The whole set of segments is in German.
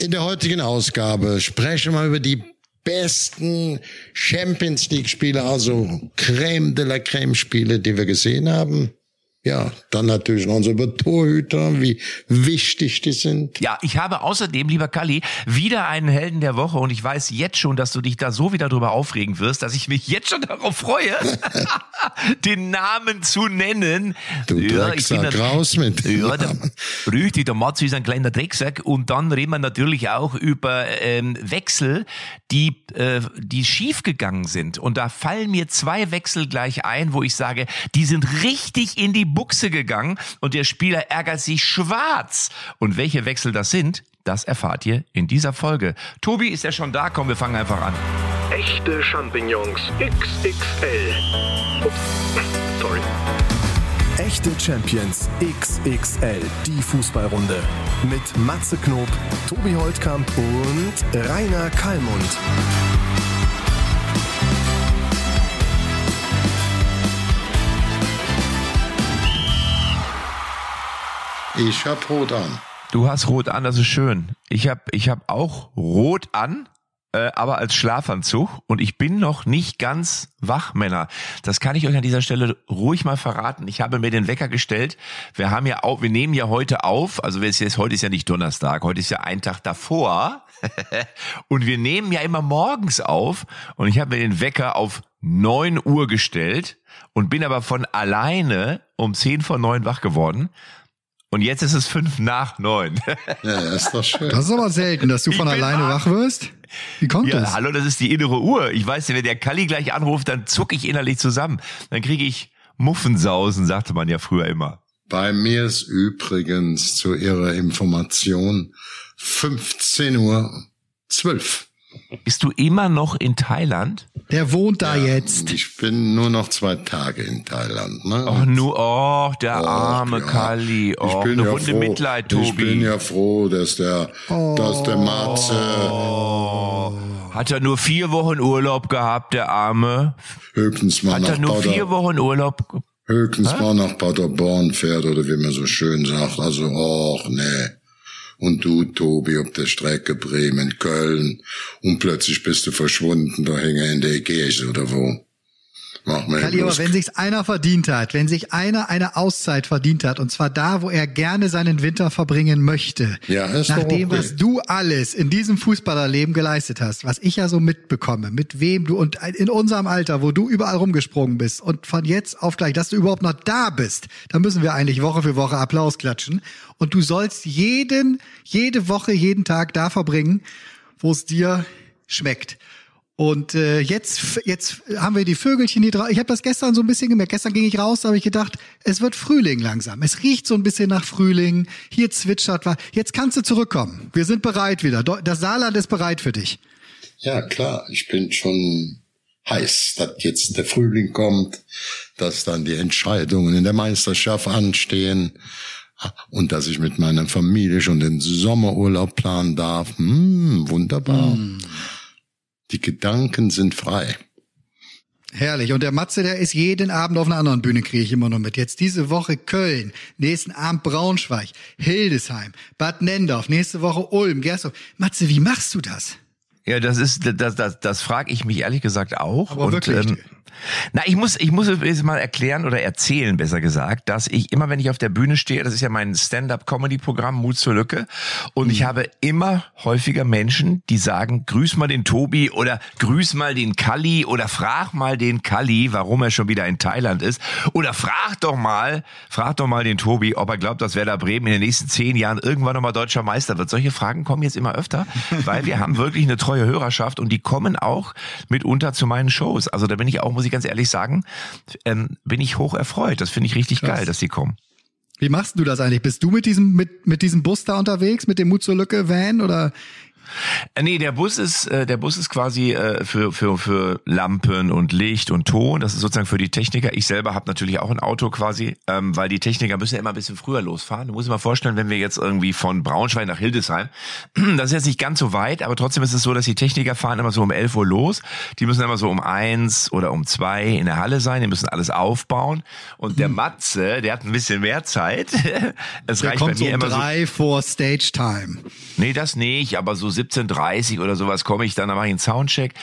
In der heutigen Ausgabe sprechen wir über die besten Champions League Spiele, also Creme de la Creme Spiele, die wir gesehen haben. Ja, dann natürlich noch unsere Torhüter, wie wichtig die sind. Ja, ich habe außerdem, lieber Kalli, wieder einen Helden der Woche und ich weiß jetzt schon, dass du dich da so wieder drüber aufregen wirst, dass ich mich jetzt schon darauf freue, den Namen zu nennen. Du ja, Drecksack, raus mit Ja, der, richtig, der Matze ist ein kleiner Drecksack und dann reden wir natürlich auch über ähm, Wechsel, die, äh, die schiefgegangen sind und da fallen mir zwei Wechsel gleich ein, wo ich sage, die sind richtig in die Buchse gegangen und der Spieler ärgert sich schwarz. Und welche Wechsel das sind, das erfahrt ihr in dieser Folge. Tobi ist ja schon da, komm, wir fangen einfach an. Echte Champignons XXL. Ups, sorry. Echte Champions XXL, die Fußballrunde. Mit Matze Knob, Tobi Holtkamp und Rainer Kallmund. Ich hab rot an. Du hast rot an, das ist schön. Ich hab, ich hab auch rot an, äh, aber als Schlafanzug und ich bin noch nicht ganz wach, Männer. Das kann ich euch an dieser Stelle ruhig mal verraten. Ich habe mir den Wecker gestellt. Wir haben ja auch, wir nehmen ja heute auf, also jetzt, heute ist ja nicht Donnerstag, heute ist ja ein Tag davor. und wir nehmen ja immer morgens auf und ich habe mir den Wecker auf neun Uhr gestellt und bin aber von alleine um zehn vor neun wach geworden und jetzt ist es fünf nach neun. ja, das ist doch schön. Das ist aber selten, dass du von alleine wach wirst. Wie kommt ja, das? Hallo, das ist die innere Uhr. Ich weiß, wenn der Kalli gleich anruft, dann zucke ich innerlich zusammen. Dann kriege ich Muffensausen, sagte man ja früher immer. Bei mir ist übrigens zu Ihrer Information 15 Uhr 12. Bist du immer noch in Thailand? Der wohnt da Ja, jetzt. Ich bin nur noch zwei Tage in Thailand. Ne? Oh, nur, oh, der Och, arme ja. Kalli. Oh, ich bin eine ja Runde froh, Mitleid, Tobi. Ich bin ja froh, dass der, dass der Matze Hat er nur vier Wochen Urlaub gehabt, der Arme? höchstens mal Hat nach er nur Pader, vier Wochen Urlaub? höchstens mal nach Paderborn fährt oder wie man so schön sagt. Also, och, nee. Und du, Tobi, auf der Strecke Bremen, Köln. Und plötzlich bist du verschwunden, da hänge in der Kirche oder wo. Mach bloß wenn sich's einer verdient hat, wenn sich einer eine Auszeit verdient hat, und zwar da, wo er gerne seinen Winter verbringen möchte, Ja, nach dem, okay. was du alles in diesem Fußballerleben geleistet hast, was ich ja so mitbekomme, mit wem du und in unserem Alter, wo du überall rumgesprungen bist und von jetzt auf gleich, dass du überhaupt noch da bist, da müssen wir eigentlich Woche für Woche Applaus klatschen und du sollst jeden, jede Woche, jeden Tag da verbringen, wo es dir schmeckt. Und äh, jetzt, jetzt haben wir die Vögelchen hier drauf. Ich habe das gestern so ein bisschen gemerkt. Gestern ging ich raus, da habe ich gedacht, es wird Frühling langsam. Es riecht so ein bisschen nach Frühling. Hier zwitschert was. Jetzt kannst du zurückkommen. Wir sind bereit wieder. Das Saarland ist bereit für dich. Ja, klar, ich bin schon heiß, dass jetzt der Frühling kommt, dass dann die Entscheidungen in der Meisterschaft anstehen und dass ich mit meiner Familie schon den Sommerurlaub planen darf. Hm, wunderbar. Die Gedanken sind frei. Herrlich. Und der Matze, der ist jeden Abend auf einer anderen Bühne, kriege ich immer noch mit. Jetzt diese Woche Köln, nächsten Abend Braunschweig, Hildesheim, Bad Nendorf, nächste Woche Ulm, Gersdorf. Matze, wie machst du das? Ja, das ist, das, das, das frage ich mich ehrlich gesagt auch. Aber wirklich. Ähm, na, ich muss, ich muss jetzt mal erklären oder erzählen, besser gesagt, dass ich immer, wenn ich auf der Bühne stehe, das ist ja mein Stand-up-Comedy-Programm Mut zur Lücke, und Mhm. ich habe immer häufiger Menschen, die sagen, grüß mal den Tobi oder grüß mal den Kalli oder frag mal den Kalli, warum er schon wieder in Thailand ist oder frag doch mal, frag doch mal den Tobi, ob er glaubt, dass Werder Bremen in den nächsten zehn Jahren irgendwann nochmal deutscher Meister wird. Solche Fragen kommen jetzt immer öfter, weil wir haben wirklich eine treue Hörerschaft und die kommen auch mitunter zu meinen Shows. Also da bin ich auch, muss ich ganz ehrlich sagen, ähm, bin ich hoch erfreut. Das finde ich richtig Krass. geil, dass die kommen. Wie machst du das eigentlich? Bist du mit diesem, mit, mit diesem Bus da unterwegs, mit dem Mut zur Lücke Van oder Nee, der Bus ist, äh, der Bus ist quasi äh, für, für, für Lampen und Licht und Ton. Das ist sozusagen für die Techniker. Ich selber habe natürlich auch ein Auto quasi, ähm, weil die Techniker müssen ja immer ein bisschen früher losfahren. Du musst dir mal vorstellen, wenn wir jetzt irgendwie von Braunschweig nach Hildesheim, das ist jetzt nicht ganz so weit, aber trotzdem ist es so, dass die Techniker fahren immer so um 11 Uhr los. Die müssen immer so um eins oder um zwei in der Halle sein. Die müssen alles aufbauen. Und der Matze, der hat ein bisschen mehr Zeit. Es Der reicht bei kommt so mir um immer so drei vor Stage Time. Nee, das nicht, aber so 17.30 oder sowas komme ich dann, dann mache ich einen Soundcheck.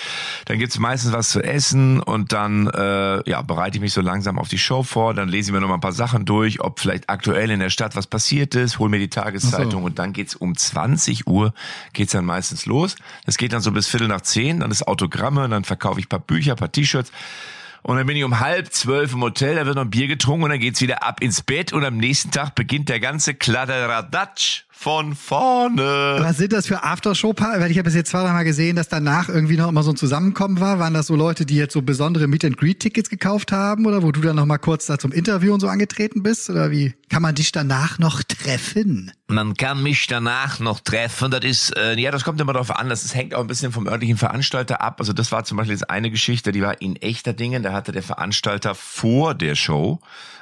Dann gibt's meistens was zu essen und dann äh, ja, bereite ich mich so langsam auf die Show vor. Dann lese ich mir noch mal ein paar Sachen durch, ob vielleicht aktuell in der Stadt was passiert ist, hol mir die Tageszeitung und dann geht's um 20 Uhr geht's dann meistens los. Das geht dann so bis Viertel nach zehn, dann ist Autogramme, dann verkaufe ich ein paar Bücher, ein paar T-Shirts. Und dann bin ich um halb zwölf im Hotel, da wird noch ein Bier getrunken und dann geht's wieder ab ins Bett und am nächsten Tag beginnt der ganze Kladderadatsch von vorne. Was sind das für Aftershow-Partys? Weil ich habe es jetzt zwei, dreimal gesehen, dass danach irgendwie noch immer so ein Zusammenkommen war. Waren das so Leute, die jetzt so besondere Meet-and-Greet-Tickets gekauft haben oder wo du dann noch mal kurz da zum Interview und so angetreten bist? Oder wie? Kann man dich danach noch treffen? Man kann mich danach noch treffen. Das ist, äh, ja, das kommt immer darauf an. Das ist, hängt auch ein bisschen vom örtlichen Veranstalter ab. Also das war zum Beispiel jetzt eine Geschichte, die war in echter Dingen. Da hatte der Veranstalter vor der Show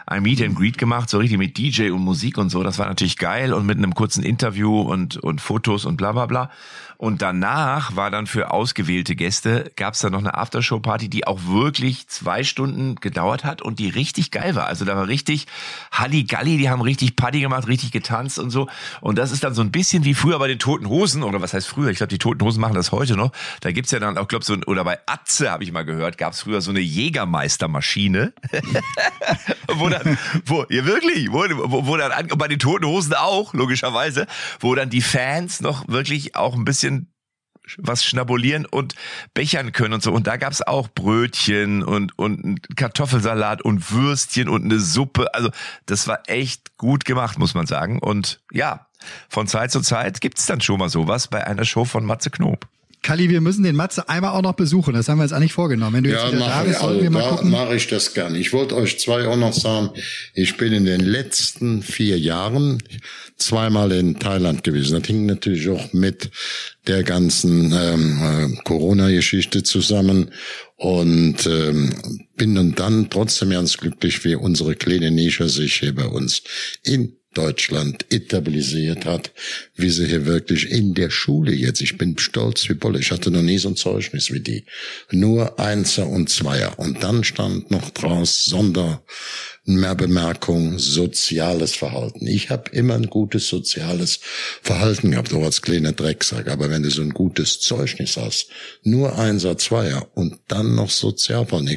ein Meet and Greet gemacht, so richtig mit DJ und Musik und so. Das war natürlich geil und mit einem kurzen Interview und, und Fotos und bla bla bla. Und danach war dann für ausgewählte Gäste, gab es dann noch eine Aftershow-Party, die auch wirklich zwei Stunden gedauert hat und die richtig geil war. Also da war richtig Halligalli, die haben richtig Party gemacht, richtig getanzt und so. Und das ist dann so ein bisschen wie früher bei den Toten Hosen, oder was heißt früher? Ich glaube, die Toten Hosen machen das heute noch. Da gibt's ja dann auch, glaube so, oder bei Atze habe ich mal gehört, gab's früher so eine Jägermeistermaschine. wo dann, wo, ja wirklich, wo, wo, wo dann, an- bei den Toten Hosen auch, logischerweise, wo dann die Fans noch wirklich auch ein bisschen was schnabulieren und bechern können und so. Und da gab's auch Brötchen und, und Kartoffelsalat und Würstchen und eine Suppe. Also das war echt gut gemacht, muss man sagen. Und ja, von Zeit zu Zeit gibt's dann schon mal sowas bei einer Show von Matze Knob. Kalli, wir müssen den Matze einmal auch noch besuchen. Das haben wir jetzt eigentlich vorgenommen. Wenn du jetzt Ja, wieder da bist, also, wir mal gucken. mache ich das gern. Ich wollte euch zwei auch noch sagen, ich bin in den letzten vier Jahren zweimal in Thailand gewesen. Das hing natürlich auch mit der ganzen ähm, äh, Corona-Geschichte zusammen und ähm, bin dann, dann trotzdem ganz glücklich, wie unsere kleine Nische sich hier bei uns in Deutschland etablisiert hat, wie sie hier wirklich in der Schule jetzt, ich bin stolz wie Bolle, ich hatte noch nie so ein Zeugnis wie die, nur Einser und Zweier. Und dann stand noch draus Sonder, mehr Bemerkung, soziales Verhalten. Ich habe immer ein gutes soziales Verhalten gehabt, auch als kleiner Drecksack, aber wenn du so ein gutes Zeugnis hast, nur Einser, Zweier und dann noch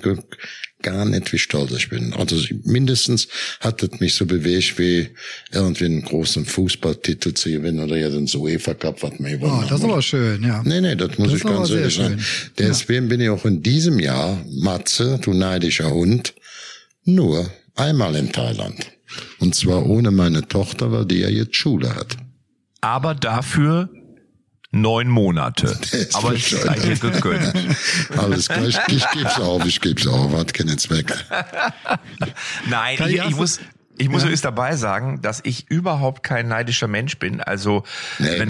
guck gar nicht, wie stolz ich bin. Also mindestens hat es mich so bewegt, wie irgendwie einen großen Fußballtitel zu gewinnen oder ja den UEFA Cup, was mir Oh, das ist aber schön, ja. Nee, nee, das muss Das ich ganz ehrlich sagen. Deswegen bin ich auch in diesem Jahr, Matze, du neidischer Hund, nur einmal in Thailand. Und zwar ohne meine Tochter, weil die ja jetzt Schule hat. Aber dafür neun Monate. ist Aber ich dir gegönnt. Alles klar, ich, ich geb's auf, ich geb's auf, hat keinen Zweck. Nein, ich, ich muss, ich muss übrigens dabei sagen, dass ich überhaupt kein neidischer Mensch bin. Also Nee, wenn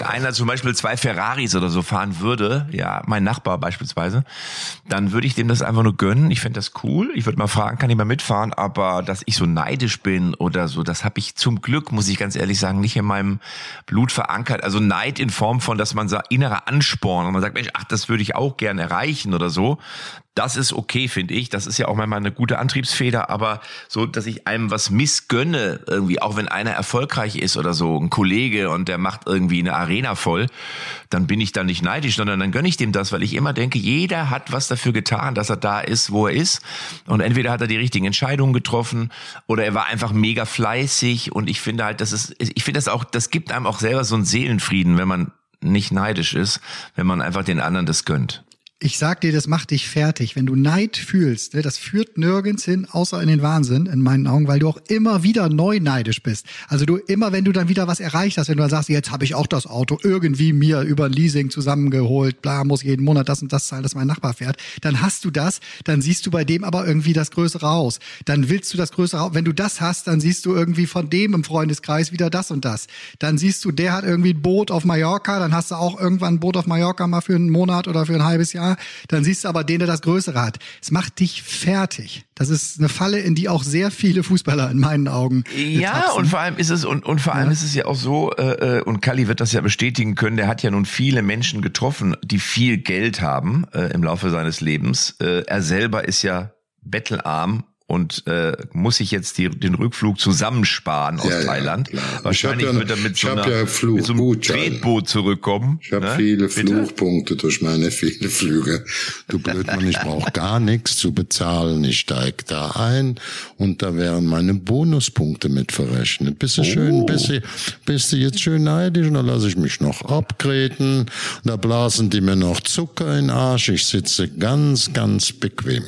auch. einer zum Beispiel zwei Ferraris oder so fahren würde, ja, mein Nachbar beispielsweise, dann würde ich dem das einfach nur gönnen. Ich fände das cool. Ich würde mal fragen, kann ich mal mitfahren? Aber dass ich so neidisch bin oder so, das habe ich zum Glück, muss ich ganz ehrlich sagen, nicht in meinem Blut verankert. Also Neid in Form von, dass man sagt, innerer Ansporn und man sagt, Mensch, ach, das würde ich auch gern erreichen oder so. Das ist okay, finde ich. Das ist ja auch manchmal eine gute Antriebsfeder, aber so, dass ich einem was missgönne, irgendwie, auch wenn einer erfolgreich ist oder so, ein Kollege und der macht irgendwie eine Arena voll, dann bin ich da nicht neidisch, sondern dann gönne ich dem das, weil ich immer denke, jeder hat was dafür getan, dass er da ist, wo er ist. Und entweder hat er die richtigen Entscheidungen getroffen oder er war einfach mega fleißig. Und ich finde halt, das ist, ich finde das auch, das gibt einem auch selber so einen Seelenfrieden, wenn man nicht neidisch ist, wenn man einfach den anderen das gönnt. Ich sag dir, das macht dich fertig. Wenn du Neid fühlst, ne, das führt nirgends hin, außer in den Wahnsinn, in meinen Augen, weil du auch immer wieder neu neidisch bist. Also du immer, wenn du dann wieder was erreicht hast, wenn du dann sagst, jetzt habe ich auch das Auto irgendwie mir über Leasing zusammengeholt, bla, muss jeden Monat das und das zahlen, dass mein Nachbar fährt, dann hast du das, dann siehst du bei dem aber irgendwie das größere Haus. Dann willst du das größere Haus. Wenn du das hast, dann siehst du irgendwie von dem im Freundeskreis wieder das und das. Dann siehst du, der hat irgendwie ein Boot auf Mallorca, dann hast du auch irgendwann ein Boot auf Mallorca mal für einen Monat oder für ein halbes Jahr dann siehst du aber den, der das Größere hat. Es macht dich fertig. Das ist eine Falle, in die auch sehr viele Fußballer in meinen Augen. Ja, tapsen. und vor allem ist es und, und vor allem Ja. ist es ja auch so äh, äh, und Kalli wird das ja bestätigen können. Der hat ja nun viele Menschen getroffen, die viel Geld haben äh, im Laufe seines Lebens. Äh, er selber ist ja bettelarm und äh, muss sich jetzt die, den Rückflug zusammensparen aus Ja, ja, Thailand. klar. Wahrscheinlich Ich hab ja- wird er mit ich so, einer, ja Flug- mit so einem Gutschein. Tretboot zurückkommen. Ich habe ne? viele Bitte? Fluchpunkte durch meine viele Flüge. Du Blödmann, ich brauche gar nichts zu bezahlen. Ich steig da ein und da wären meine Bonuspunkte mit verrechnet. Bist du schön, bist du, bist du jetzt schön neidisch und da lasse ich mich noch abgreten. Da blasen die mir noch Zucker in den Arsch. Ich sitze ganz, ganz bequem.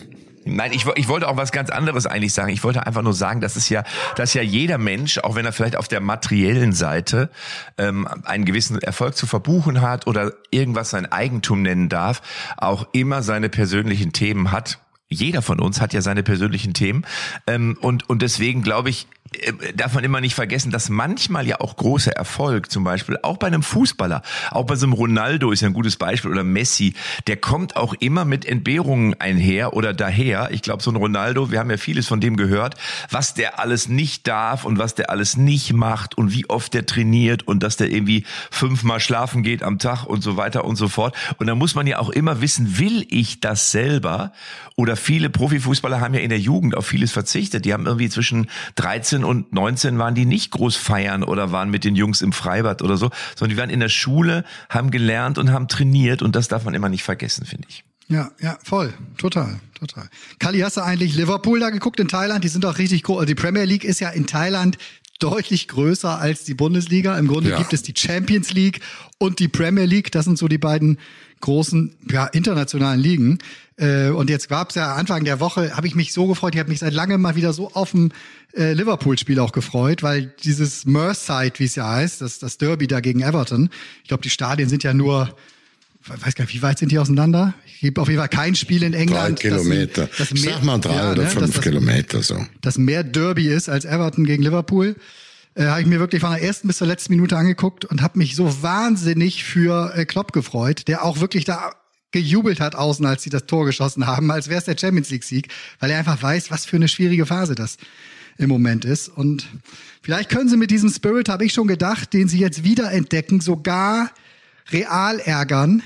Nein, ich, ich wollte auch was ganz anderes eigentlich sagen. Ich wollte einfach nur sagen, dass es ja, dass ja jeder Mensch, auch wenn er vielleicht auf der materiellen Seite ähm, einen gewissen Erfolg zu verbuchen hat oder irgendwas sein Eigentum nennen darf, auch immer seine persönlichen Themen hat. Jeder von uns hat ja seine persönlichen Themen ähm, und und deswegen glaube ich darf man immer nicht vergessen, dass manchmal ja auch großer Erfolg, zum Beispiel auch bei einem Fußballer, auch bei so einem Ronaldo ist ja ein gutes Beispiel oder Messi, der kommt auch immer mit Entbehrungen einher oder daher. Ich glaube, so ein Ronaldo, wir haben ja vieles von dem gehört, was der alles nicht darf und was der alles nicht macht und wie oft der trainiert und dass der irgendwie fünfmal schlafen geht am Tag und so weiter und so fort. Und da muss man ja auch immer wissen, will ich das selber? Oder viele Profifußballer haben ja in der Jugend auf vieles verzichtet. Die haben irgendwie zwischen 13 und 19 waren die nicht groß feiern oder waren mit den Jungs im Freibad oder so, sondern die waren in der Schule, haben gelernt und haben trainiert und das darf man immer nicht vergessen, finde ich. Ja, ja, voll. Total, total. Kali, hast du eigentlich Liverpool da geguckt in Thailand? Die sind doch richtig groß. Also die Premier League ist ja in Thailand deutlich größer als die Bundesliga. Im Grunde Ja. gibt es die Champions League und die Premier League. Das sind so die beiden großen ja, internationalen Ligen. Äh, und jetzt gab's ja Anfang der Woche, habe ich mich so gefreut, ich habe mich seit langem mal wieder so auf ein äh, Liverpool-Spiel auch gefreut, weil dieses Merseyside, wie es ja heißt, das, das Derby da gegen Everton, ich glaube, die Stadien sind ja nur weiß gar nicht, wie weit sind die auseinander? Ich gebe auf jeden Fall kein Spiel in Drei England. Kilometer. Das, das Ich mehr, sag mal drei ja, oder ne, fünf dass das, Kilometer so. Das mehr Derby ist als Everton gegen Liverpool. Äh, habe ich mir wirklich von der ersten bis zur letzten Minute angeguckt und habe mich so wahnsinnig für äh, Klopp gefreut, der auch wirklich da gejubelt hat außen, als sie das Tor geschossen haben, als wäre es der Champions League Sieg, weil er einfach weiß, was für eine schwierige Phase das im Moment ist. Und vielleicht können sie mit diesem Spirit, habe ich schon gedacht, den sie jetzt wiederentdecken, sogar real ärgern,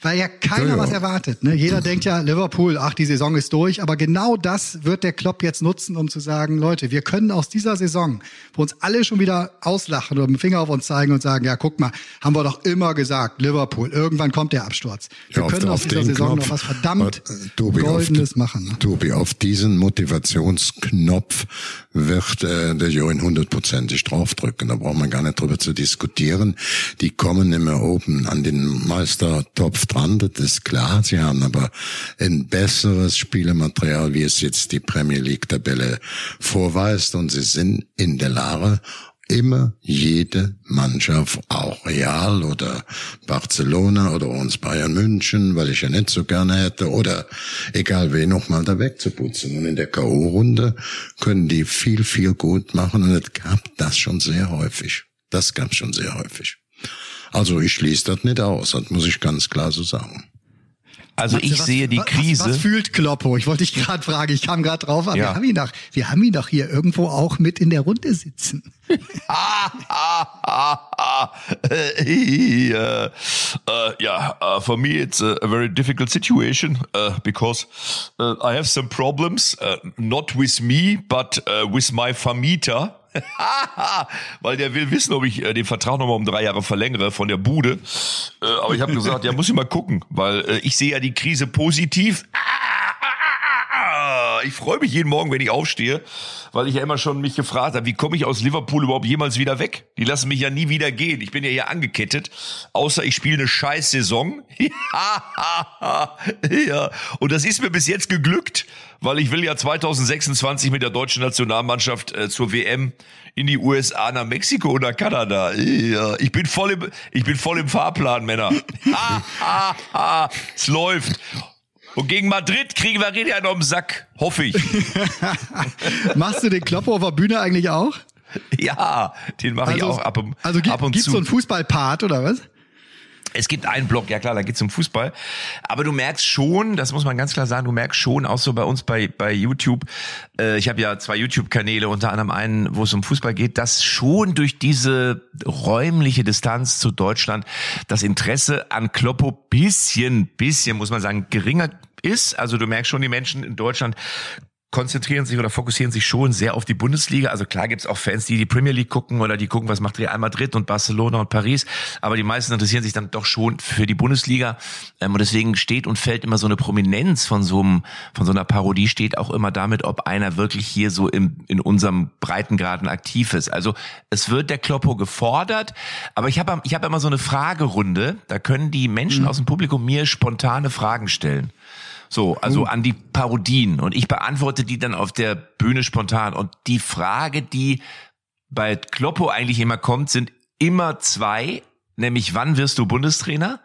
weil ja keiner Ja, was erwartet. Ne? Jeder denkt ja, Liverpool, ach, die Saison ist durch. Aber genau das wird der Klopp jetzt nutzen, um zu sagen, Leute, wir können aus dieser Saison, wo uns alle schon wieder auslachen oder mit dem Finger auf uns zeigen und sagen, ja, guck mal, haben wir doch immer gesagt, Liverpool, irgendwann kommt der Absturz. Wir Ja, auf- können aus auf dieser den Saison Knopf. noch was verdammt Äh, Tobi, auf Goldenes den- machen. Ne? Tobi, auf diesen Motivationsknopf wird äh, der Join hundertprozentig draufdrücken. Da braucht man gar nicht drüber zu diskutieren. Die kommen immer oben an den Meistertopf das ist klar. Sie haben aber ein besseres Spielematerial, wie es jetzt die Premier League-Tabelle vorweist. Und sie sind in der Lage, immer jede Mannschaft, auch Real oder Barcelona oder uns Bayern München, weil ich ja nicht so gerne hätte, oder egal wen nochmal da wegzuputzen. Und in der K.O.-Runde können die viel, viel gut machen und es gab das schon sehr häufig. Das gab schon sehr häufig. Also ich schließe das nicht aus, das muss ich ganz klar so sagen. Also ich was, sehe die was, Krise. Was, was fühlt Kloppo? Ich wollte dich gerade fragen, ich kam gerade drauf, aber Ja. wir haben ihn doch, wir haben ihn doch hier irgendwo auch mit in der Runde sitzen. Ah, ah, ah, ah. Äh, uh, uh, yeah, uh, for me it's a, a very difficult situation uh, because uh, I have some problems, uh, not with me, but uh, with my Vermieter. Weil der will wissen, ob ich äh, den Vertrag nochmal um drei Jahre verlängere von der Bude. Äh, aber ich habe gesagt, ja, muss ich mal gucken, weil äh, ich sehe ja die Krise positiv. Ich freue mich jeden Morgen, wenn ich aufstehe, weil ich ja immer schon mich gefragt habe, wie komme ich aus Liverpool überhaupt jemals wieder weg? Die lassen mich ja nie wieder gehen. Ich bin ja hier angekettet, außer ich spiele eine scheiß Saison. ja, und das ist mir bis jetzt geglückt, weil ich will ja 2026 mit der deutschen Nationalmannschaft äh, zur WM in die USA, nach Mexiko oder Kanada. Ich bin voll im, ich bin voll im Fahrplan, Männer. Ha, ha, ha. Es läuft. Und gegen Madrid kriegen wir ja noch im Sack, hoffe ich. Machst du den Kloppo auf der Bühne eigentlich auch? Ja, den mache also, ich auch ab, und, also ab und gibt's zu. so einen Fußballpart oder was? Es gibt einen Block, ja klar, da geht's um Fußball. Aber du merkst schon, das muss man ganz klar sagen, du merkst schon, auch so bei uns bei, bei YouTube, äh, ich habe ja zwei YouTube-Kanäle, unter anderem einen, wo es um Fußball geht, dass schon durch diese räumliche Distanz zu Deutschland das Interesse an Kloppo bisschen, bisschen, muss man sagen, geringer ist. Also du merkst schon, die Menschen in Deutschland konzentrieren sich oder fokussieren sich schon sehr auf die Bundesliga. Also klar gibt's auch Fans, die die Premier League gucken oder die gucken, was macht Real Madrid und Barcelona und Paris. Aber die meisten interessieren sich dann doch schon für die Bundesliga. Ähm, und deswegen steht und fällt immer so eine Prominenz von so einem, von so einer Parodie steht auch immer damit, ob einer wirklich hier so im, in unserem Breitengraden aktiv ist. Also es wird der Kloppo gefordert. Aber ich habe ich hab immer so eine Fragerunde. Da können die Menschen aus dem Publikum mir spontane Fragen stellen. So, also an die Parodien. Und ich beantworte die dann auf der Bühne spontan. Und die Frage, die bei Kloppo eigentlich immer kommt, sind immer zwei. Nämlich, wann wirst du Bundestrainer?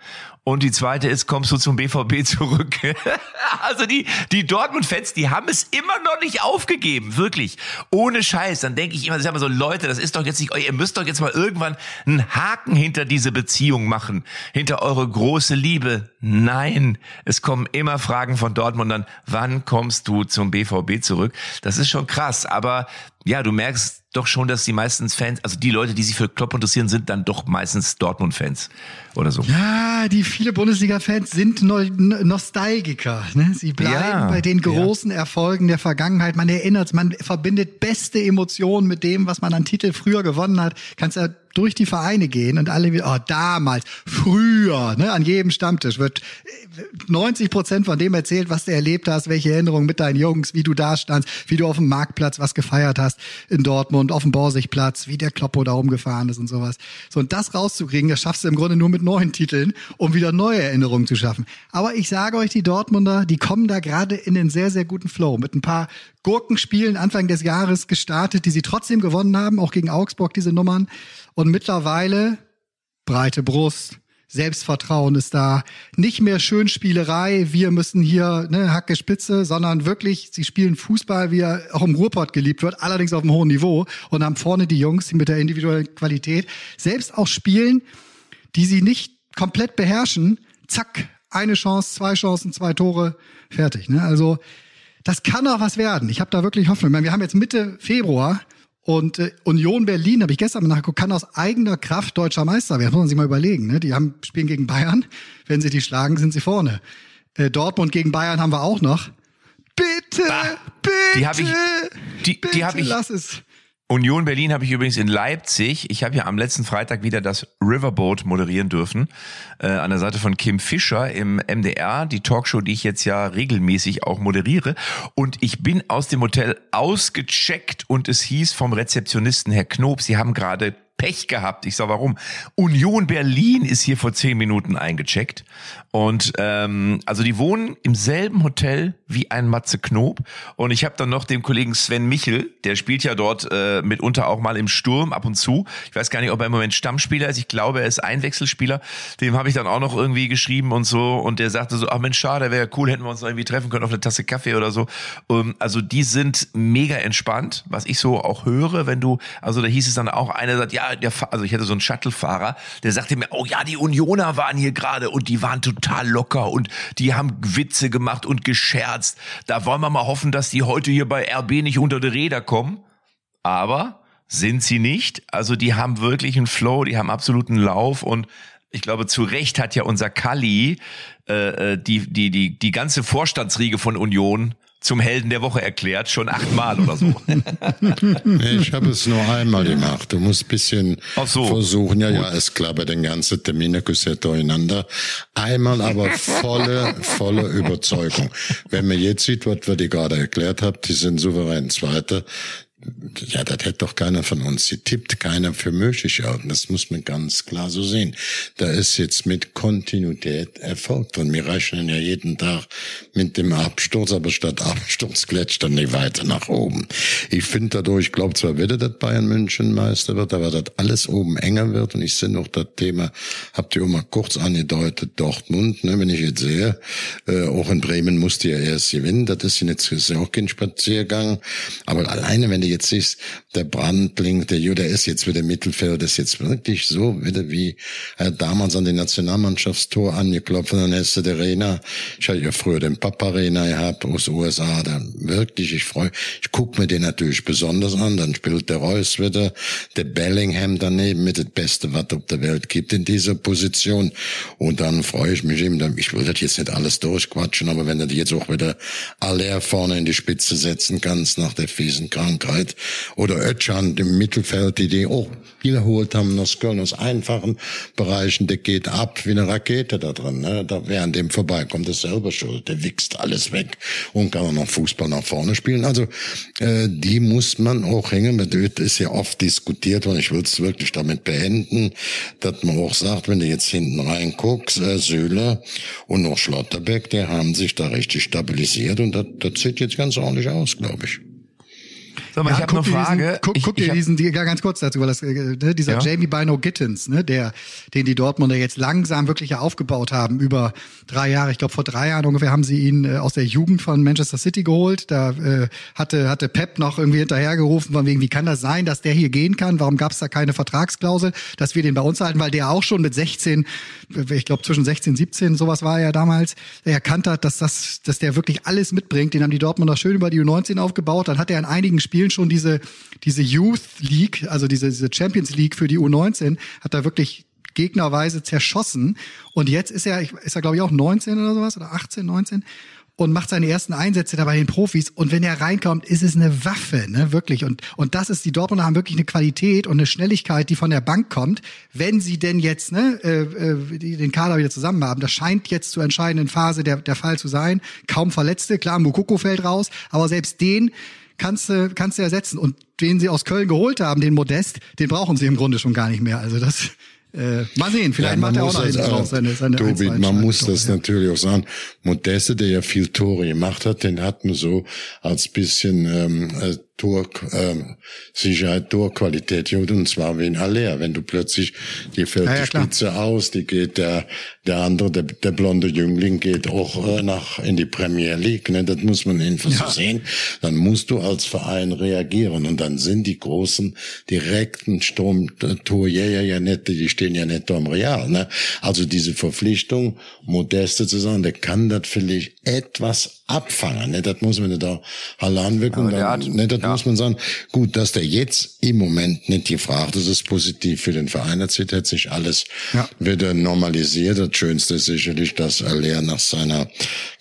Und die zweite ist, kommst du zum BVB zurück? also die, die Dortmund-Fans, die haben es immer noch nicht aufgegeben, wirklich. Ohne Scheiß. Dann denke ich immer, ich sag mal so, Leute, das ist doch jetzt nicht, ihr müsst doch jetzt mal irgendwann einen Haken hinter diese Beziehung machen. Hinter eure große Liebe. Nein. Es kommen immer Fragen von Dortmundern. Wann kommst du zum BVB zurück? Das ist schon krass. Aber ja, du merkst doch schon, dass die meisten Fans, also die Leute, die sich für Klopp interessieren, sind dann doch meistens Dortmund-Fans oder so. Ja, die viele Bundesliga-Fans sind no Nostalgiker. Ne? Sie bleiben Ja, bei den ja. großen Erfolgen der Vergangenheit. Man erinnert, man verbindet beste Emotionen mit dem, was man an Titel früher gewonnen hat. Kannst ja durch die Vereine gehen und alle wieder, oh, damals, früher, ne, an jedem Stammtisch wird äh, 90 Prozent von dem erzählt, was du erlebt hast, welche Erinnerungen mit deinen Jungs, wie du da standst, wie du auf dem Marktplatz was gefeiert hast in Dortmund, auf dem Borsigplatz, wie der Kloppo da rumgefahren ist und sowas. So, und das rauszukriegen, das schaffst du im Grunde nur mit neuen Titeln, um wieder neue Erinnerungen zu schaffen. Aber ich sage euch, die Dortmunder, die kommen da gerade in den sehr, sehr guten Flow mit ein paar Gurkenspielen Anfang des Jahres gestartet, die sie trotzdem gewonnen haben, auch gegen Augsburg diese Nummern. Und mittlerweile breite Brust, Selbstvertrauen ist da. Nicht mehr Schönspielerei, wir müssen hier ne, Hacke Spitze, sondern wirklich, sie spielen Fußball, wie er auch im Ruhrpott geliebt wird, allerdings auf einem hohen Niveau und haben vorne die Jungs, die mit der individuellen Qualität selbst auch spielen, die sie nicht komplett beherrschen. Zack, eine Chance, zwei Chancen, zwei Tore, fertig. Ne? Also das kann auch was werden. Ich habe da wirklich Hoffnung. Ich meine, wir haben jetzt Mitte Februar und äh, Union Berlin, habe ich gestern mal nachgeguckt, kann aus eigener Kraft deutscher Meister werden. Das muss man sich mal überlegen. Ne? Die haben spielen gegen Bayern. Wenn sie die schlagen, sind sie vorne. Äh, Dortmund gegen Bayern haben wir auch noch. Bitte, bitte, die hab ich- die- die bitte, hab ich- lass es. Union Berlin habe ich übrigens in Leipzig. Ich habe ja am letzten Freitag wieder das Riverboat moderieren dürfen. Äh, an der Seite von Kim Fischer im MDR, die Talkshow, die ich jetzt ja regelmäßig auch moderiere. Und ich bin aus dem Hotel ausgecheckt und es hieß vom Rezeptionisten Herr Knob, Sie haben gerade Pech gehabt. Ich sag, warum? Union Berlin ist hier vor zehn Minuten eingecheckt. Und ähm, also die wohnen im selben Hotel wie ein Matze Knob. Und ich habe dann noch den Kollegen Sven Michel, der spielt ja dort äh, mitunter auch mal im Sturm ab und zu. Ich weiß gar nicht, ob er im Moment Stammspieler ist. Ich glaube, er ist Einwechselspieler. Dem habe ich dann auch noch irgendwie geschrieben und so. Und der sagte so, ach Mensch, schade, wäre cool, hätten wir uns noch irgendwie treffen können auf eine Tasse Kaffee oder so. Ähm, also die sind mega entspannt, was ich so auch höre, wenn du, also da hieß es dann auch, einer sagt, ja, der, also ich hatte so einen Shuttlefahrer, der sagte mir, oh ja, die Unioner waren hier gerade und die waren total locker und die haben Witze gemacht und gescherzt. Da wollen wir mal hoffen, dass die heute hier bei RB nicht unter die Räder kommen. Aber sind sie nicht. Also die haben wirklich einen Flow, die haben absoluten Lauf und ich glaube, zu Recht hat ja unser Kalli äh, äh, die, die, die, die ganze Vorstandsriege von Union zum Helden der Woche erklärt, schon achtmal oder so. Nee, ich habe es nur einmal gemacht. Du musst bisschen so. versuchen. Ja, ja, ist klar, bei den ganzen Terminen ist durcheinander. Einmal aber volle, volle Überzeugung. Wenn man jetzt sieht, was wir dir gerade erklärt haben, die sind souverän Zweiter. Ja, das hätte doch keiner von uns. Die tippt keiner für möglich halten. Das muss man ganz klar so sehen. Da ist jetzt mit Kontinuität Erfolg drin. Wir rechnen ja jeden Tag mit dem Absturz, aber statt Absturz gletscht dann nicht weiter nach oben. Ich finde dadurch, ich glaube zwar wieder, dass Bayern München Meister wird, aber dass alles oben enger wird. Und ich sehe noch das Thema, habt ihr auch mal kurz angedeutet, Dortmund, ne, wenn ich jetzt sehe, äh, auch in Bremen musste ja erst gewinnen. Das ist jetzt ist auch kein Spaziergang. Aber alleine, wenn du jetzt siehst, der Brandling, der Jude ist jetzt wieder Mittelfeld, ist jetzt wirklich so wieder wie äh, damals an die Nationalmannschaftstor angeklopft und dann ist der Arena. Ich hatte ja früher den Papa Arena gehabt aus USA, da wirklich, ich freue, ich guck mir den natürlich besonders an, dann spielt der Reus wieder, der Bellingham daneben mit das Beste, was auf der Welt gibt in dieser Position und dann freue ich mich eben, ich will das jetzt nicht alles durchquatschen, aber wenn du die jetzt auch wieder alle vorne in die Spitze setzen kannst nach der fiesen Krankheit, oder Ötchan im Mittelfeld, die die auch wiederholt haben aus Köln, aus einfachen Bereichen, der geht ab wie eine Rakete da drin. Ne? Da während dem vorbeikommt, ist selber schuld. Der wichst alles weg und kann auch noch Fußball nach vorne spielen. Also äh, die muss man auch hängen. Das ist ja oft diskutiert und ich will es wirklich damit beenden, dass man auch sagt, wenn du jetzt hinten reinguckst, äh, Söhler und noch Schlotterbeck, die haben sich da richtig stabilisiert und das, das sieht jetzt ganz ordentlich aus, glaube ich. Sag mal, Ja, ich habe eine Frage. Diesen, guck, ich, guck ich dir hab, diesen, die, ja, ganz kurz dazu, weil das, äh, ne, dieser Ja. Jamie Bino Gittens, ne, der, den die Dortmunder jetzt langsam wirklich aufgebaut haben über drei Jahre. Ich glaube, vor drei Jahren ungefähr haben sie ihn äh, aus der Jugend von Manchester City geholt. Da äh, hatte, hatte Pep noch irgendwie hinterhergerufen, von wegen, wie kann das sein, dass der hier gehen kann? Warum gab es da keine Vertragsklausel, dass wir den bei uns halten? Weil der auch schon mit 16, äh, ich glaube zwischen 16 17, sowas war er ja damals, erkannt hat, dass das, dass der wirklich alles mitbringt. Den haben die Dortmunder schön über die U19 aufgebaut. Dann hat er in einigen Spielen schon diese, diese Youth League, also diese, diese Champions League für die U19, hat er wirklich gegnerweise zerschossen. Und jetzt ist er, ist er glaube ich auch 19 oder sowas oder 18, 19 und macht seine ersten Einsätze da bei den Profis. Und wenn er reinkommt, ist es eine Waffe, ne, wirklich. Und, und das ist, die Dortmunder haben wirklich eine Qualität und eine Schnelligkeit, die von der Bank kommt. Wenn sie denn jetzt, ne, äh, äh, den Kader wieder zusammen haben, das scheint jetzt zur entscheidenden Phase der, der Fall zu sein. Kaum Verletzte, klar, Mukoko fällt raus, aber selbst den kannst du, kannst du ersetzen. Und den sie aus Köln geholt haben, den Modest, den brauchen sie im Grunde schon gar nicht mehr. Also das, äh, mal sehen, vielleicht Ja, macht er auch noch hinten äh, raus seine, seine ein, Tobi, man muss das ja. natürlich auch sagen. Modeste, der ja viel Tore gemacht hat, den hat man so als bisschen ähm, äh, Tor, ähm, Sicherheit, Torqualität und zwar wie in Aller. Wenn du plötzlich, die fällt Ja, ja, die klar. Spitze aus, die geht der, der andere, der, der blonde Jüngling geht auch äh, nach in die Premier League. Ne? Das muss man einfach so sehen. Dann musst du als Verein reagieren und dann sind die großen direkten Sturmtorjäger ja nicht, die stehen ja nicht da im Real. Ne? Also diese Verpflichtung, Modeste zu sagen, der kann das vielleicht etwas abfangen. Ne? Das muss man nicht da wirken. Aber der dann, hat- ne? Das ja. muss man sagen. Gut, dass der jetzt im Moment nicht gefragt ist, ist positiv für den Verein. Jetzt hat sich alles Ja. wieder normalisiert. Das Schönste ist sicherlich, dass Aller nach seiner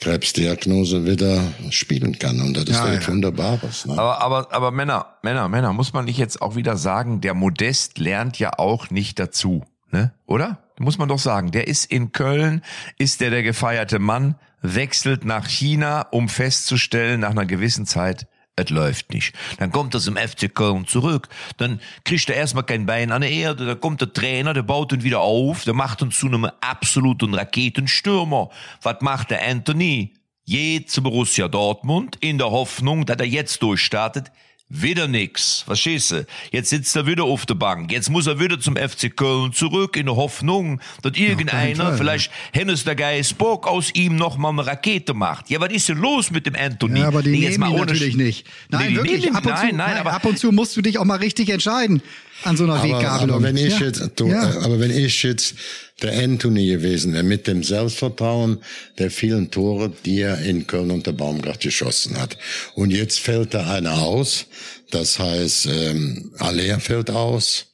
Krebsdiagnose wieder spielen kann. Und das ist Ja, ja, ja. Wunderbares. Ne? aber, aber, aber Männer, Männer, Männer, muss man nicht jetzt auch wieder sagen, der Modest lernt ja auch nicht dazu, ne? Oder? Muss man doch sagen. Der ist in Köln, ist der der gefeierte Mann, wechselt nach China, um festzustellen, nach einer gewissen Zeit, es läuft nicht. Dann kommt er zum FC Köln zurück, dann kriegt er erstmal kein Bein an der Erde, dann kommt der Trainer, der baut ihn wieder auf, der macht ihn zu einem absoluten Raketenstürmer. Was macht der Anthony? Geht zu Borussia Dortmund in der Hoffnung, dass er jetzt durchstartet. Wieder nix. Verstehst du? Jetzt sitzt er wieder auf der Bank. Jetzt muss er wieder zum FC Köln zurück in der Hoffnung, dass irgendeiner, Fall, vielleicht Hennes der Geist Bock aus ihm noch mal eine Rakete macht. Ja, was ist denn los mit dem Anthony? Ja, aber die Nee, jetzt nehmen ihn mal ohne natürlich Sch- nicht. Nein, Nee, wirklich. nehmen ihn- ab, und nein, zu, nein, aber ab und zu musst du dich auch mal richtig entscheiden an so einer Aber, Weggabelung. aber wenn ich ja. jetzt, du, ja. äh, aber wenn ich jetzt der Anthony gewesen wäre, mit dem Selbstvertrauen der vielen Tore, die er in Köln unter Baumgart geschossen hat. Und jetzt fällt da einer aus. Das heißt, ähm, Aller fällt aus.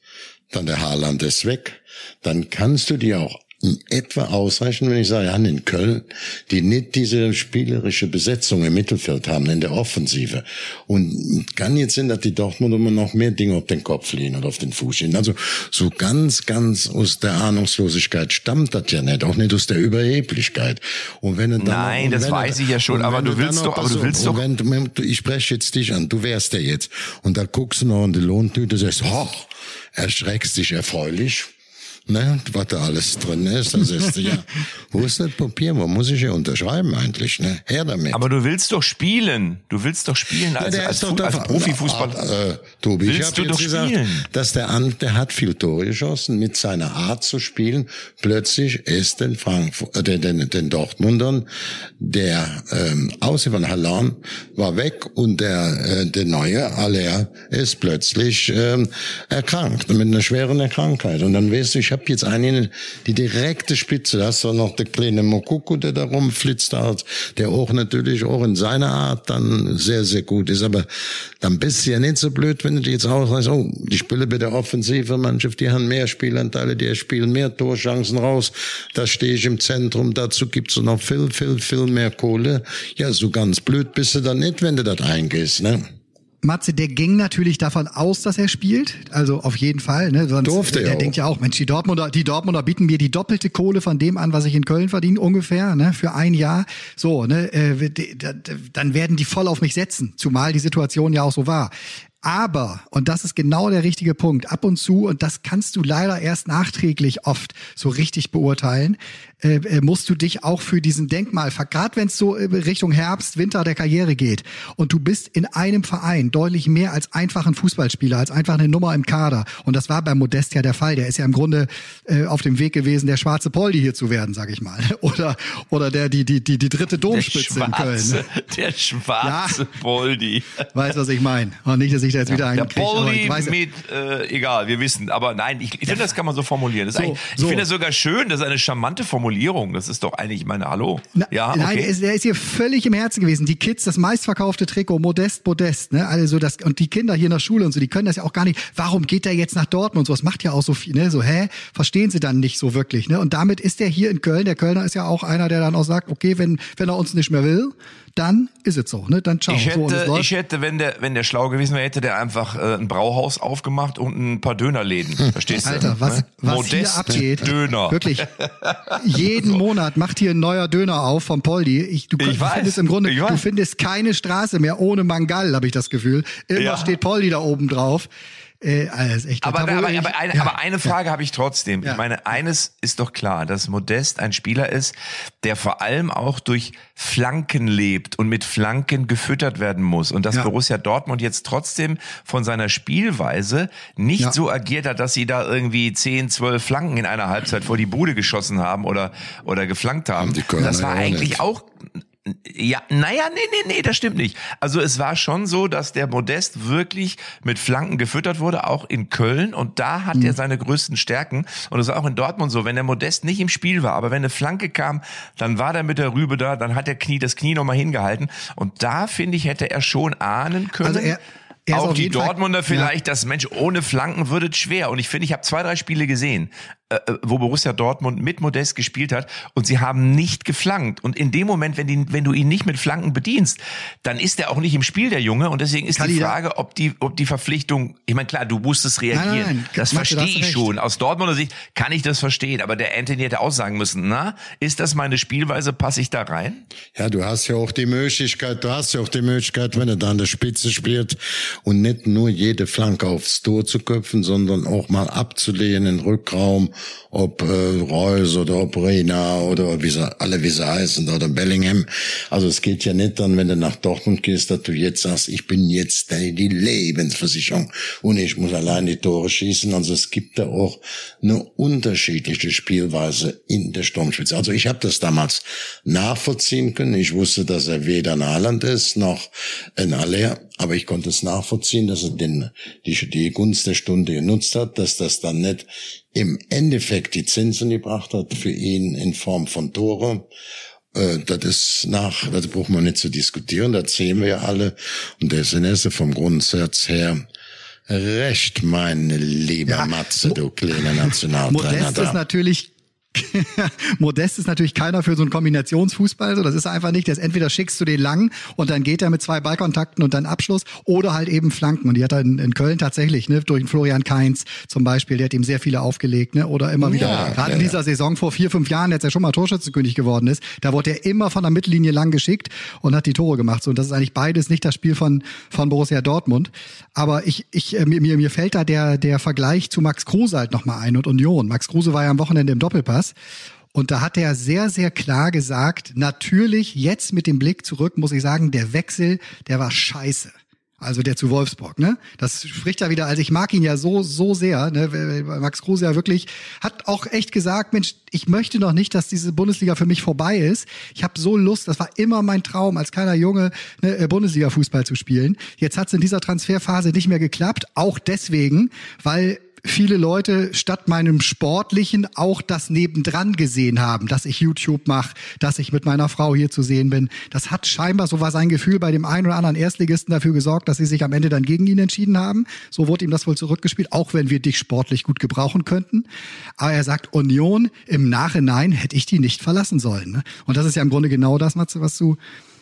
Dann der Haaland ist weg. Dann kannst du dir auch etwa ausreichen, wenn ich sage, ja, in Köln, die nicht diese spielerische Besetzung im Mittelfeld haben, in der Offensive. Und kann jetzt sein, dass die Dortmund immer noch mehr Dinge auf den Kopf lehnen oder auf den Fuß lehnen. Also so ganz, ganz aus der Ahnungslosigkeit stammt das ja nicht, auch nicht aus der Überheblichkeit. Und wenn dann Nein, das weiß ich ja schon, aber du willst doch, aber du willst doch. Wenn, ich spreche jetzt dich an, du wärst der jetzt. Und da guckst du noch in die Lohntüte und sagst, hoch, erschreckst dich erfreulich ne, was da alles drin ist. Das ist ja, wo ist das Papier? Wo muss ich hier unterschreiben eigentlich? Ne? Her damit. Aber du willst doch spielen. Du willst doch spielen als, Ja, als, ist doch Fu- als der- Profifußballer. Äh, Tobi, ich Willst hab du jetzt doch gesagt, spielen? dass der an, der hat viel Tore geschossen mit seiner Art zu spielen. Plötzlich ist den Frankfurt, äh, den, den, den Dortmundern der ähm, Aussehen von Hallam war weg und der äh, der neue Aller ist plötzlich ähm, erkrankt mit einer schweren Krankheit. Und dann weißt du, ich habe jetzt einen die direkte Spitze. Da hast du noch der kleine Mokoko, der da rumflitzt hat, der auch natürlich auch in seiner Art dann sehr, sehr gut ist. Aber dann bist du ja nicht so blöd, wenn du jetzt ausreichst, oh, die Spiele bei der offensive Mannschaft, die haben mehr Spielanteile, die spielen mehr Torchancen raus. Da stehe ich im Zentrum, dazu gibt's noch viel, viel, viel mehr Kohle. Ja, so ganz blöd bist du dann nicht, wenn du das eingehst, ne? Matze, der ging natürlich davon aus, dass er spielt. Also auf jeden Fall. Ne? Sonst, Durfte er der auch. denkt ja auch, Mensch, die Dortmunder, die Dortmunder bieten mir die doppelte Kohle von dem an, was ich in Köln verdiene, ungefähr, ne? für ein Jahr. So, ne? Äh, dann werden die voll auf mich setzen, zumal die Situation ja auch so war. Aber, und das ist genau der richtige Punkt, ab und zu, und das kannst du leider erst nachträglich oft so richtig beurteilen, äh, äh, musst du dich auch für diesen Denkmal, gerade wenn es so äh, Richtung Herbst, Winter der Karriere geht und du bist in einem Verein deutlich mehr als einfach ein Fußballspieler, als einfach eine Nummer im Kader. Und das war bei Modest ja der Fall. Der ist ja im Grunde äh, auf dem Weg gewesen, der schwarze Poldi hier zu werden, sag ich mal. Oder, oder der, die, die, die, die dritte Der Domspitze in Köln. schwarze, Ne? der schwarze Boldi. Weißt was ich meine? Und nicht, dass ich da jetzt wieder einen Der ich weiß, mit, äh, egal, wir wissen. Aber nein, ich, ich finde, das kann man so formulieren. So, eigentlich, ich so. finde das sogar schön, das ist eine charmante Formulierung. Das ist doch eigentlich, ich meine, hallo. Na, ja, Nein, okay. er ist, er ist hier völlig im Herzen gewesen. Die Kids, das meistverkaufte Trikot, Modest, Modest, ne? Also das, und die Kinder hier in der Schule und so, die können das ja auch gar nicht. Warum geht er jetzt nach Dortmund? So, das macht ja auch so viel, ne? So, hä? Verstehen sie dann nicht so wirklich, ne? Und damit ist er hier in Köln. Der Kölner ist ja auch einer, der dann auch sagt, okay, wenn, wenn er uns nicht mehr will, dann ist es so, ne? Dann ciao. Ich so, hätte, läuft. ich hätte, wenn der, wenn der schlau gewesen wäre, hätte der einfach äh, ein Brauhaus aufgemacht und ein paar Dönerläden. Verstehst du? Alter, was, Ne? was Modest hier abgeht. Döner. Wirklich. Jeden Monat macht hier ein neuer Döner auf vom Poldi. Ich, du, Ich du weiß, findest im Grunde, du findest keine Straße mehr ohne Mangal, habe ich das Gefühl. Immer Ja. steht Poldi da oben drauf. Äh, alles echt Aber, aber, ruhig. aber, eine, Ja. aber eine Frage habe ich trotzdem. Ja. Ich meine, eines ist doch klar, dass Modest ein Spieler ist, der vor allem auch durch Flanken lebt und mit Flanken gefüttert werden muss. Und dass Ja. Borussia Dortmund jetzt trotzdem von seiner Spielweise nicht Ja. so agiert hat, dass sie da irgendwie 10, 12 Flanken in einer Halbzeit vor die Bude geschossen haben oder, oder geflankt haben. Das war ja auch eigentlich nicht. auch ja, naja, nee, nee, nee, das stimmt nicht. Also es war schon so, dass der Modest wirklich mit Flanken gefüttert wurde, auch in Köln. Und da hat er seine größten Stärken. Und es war auch in Dortmund so, wenn der Modest nicht im Spiel war, aber wenn eine Flanke kam, dann war der mit der Rübe da, dann hat der Knie, das Knie nochmal hingehalten. Und da, finde ich, hätte er schon ahnen können. Also er- auch die jeden Fall- Dortmunder vielleicht, dass Mensch, ohne Flanken würde es schwer. Und ich finde, ich habe zwei, drei Spiele gesehen, wo Borussia Dortmund mit Modest gespielt hat und sie haben nicht geflankt. Und in dem Moment, wenn, die, wenn du ihn nicht mit Flanken bedienst, dann ist er auch nicht im Spiel, der Junge. Und deswegen ist Kann die Frage, ob die, ob die Verpflichtung, ich meine, klar, du musstest reagieren. Nein, nein, nein. Das verstehe ich recht. schon. Aus Dortmunder Sicht kann ich das verstehen. Aber der Anthony hätte auch sagen müssen, na, ist das meine Spielweise, passe ich da rein? Ja, du hast ja auch die Möglichkeit, du hast ja auch die Möglichkeit, wenn er da an der Spitze spielt und nicht nur jede Flanke aufs Tor zu köpfen, sondern auch mal abzulehnen, Rückraum, ob äh, Reus oder ob Rena oder wie sie, alle wie sie heißen oder Bellingham. Also es geht ja nicht dann, wenn du nach Dortmund gehst, dass du jetzt sagst, ich bin jetzt die, Lebensversicherung und ich muss allein die Tore schießen. Also es gibt da auch eine unterschiedliche Spielweise in der Sturmspitze. Also ich habe das damals nachvollziehen können. Ich wusste, dass er weder ein Haaland ist noch ein Aller, aber ich konnte es nachvollziehen, dass er den, die, die Gunst der Stunde genutzt hat, dass das dann nicht im Endeffekt die Zinsen gebracht hat für ihn in Form von Tore. Äh, Das ist nach, das braucht man nicht zu diskutieren, das sehen wir ja alle. Und deswegen ist er vom Grundsatz her recht, meine liebe Ja, Matze, du kleiner Nationaltrainer Modest ist natürlich Modest ist natürlich keiner für so einen Kombinationsfußball. So, das ist einfach nicht. Das entweder schickst du den lang und dann geht er mit zwei Ballkontakten und dann Abschluss oder halt eben Flanken. Und die hat er in, in Köln tatsächlich, ne, durch den Florian Kainz zum Beispiel, der hat ihm sehr viele aufgelegt, ne, oder immer wieder. Ja, Gerade ja, in dieser Saison vor vier, fünf Jahren, als er schon mal Torschützenkönig geworden ist, da wurde er immer von der Mittellinie lang geschickt und hat die Tore gemacht. So, und das ist eigentlich beides nicht das Spiel von, von Borussia Dortmund. Aber ich, ich, äh, mir, mir fällt da der, der Vergleich zu Max Kruse halt nochmal ein und Union. Max Kruse war ja am Wochenende im Doppelpass. Und da hat er sehr, sehr klar gesagt, natürlich jetzt mit dem Blick zurück muss ich sagen, der Wechsel, der war scheiße. Also der zu Wolfsburg, ne? Das spricht ja wieder, also ich mag ihn ja so, so sehr, ne? Max Kruse ja wirklich, hat auch echt gesagt, Mensch, ich möchte noch nicht, dass diese Bundesliga für mich vorbei ist. Ich habe so Lust, das war immer mein Traum, als kleiner Junge ne, Bundesliga-Fußball zu spielen. Jetzt hat es in dieser Transferphase nicht mehr geklappt, auch deswegen, weil viele Leute statt meinem Sportlichen auch das nebendran gesehen haben, dass ich YouTube mache, dass ich mit meiner Frau hier zu sehen bin. Das hat scheinbar, so war sein Gefühl, bei dem einen oder anderen Erstligisten dafür gesorgt, dass sie sich am Ende dann gegen ihn entschieden haben. So wurde ihm das wohl zurückgespielt, auch wenn wir dich sportlich gut gebrauchen könnten. Aber er sagt, Union im Nachhinein hätte ich die nicht verlassen sollen. Ne? Und das ist ja im Grunde genau das, Matze, was du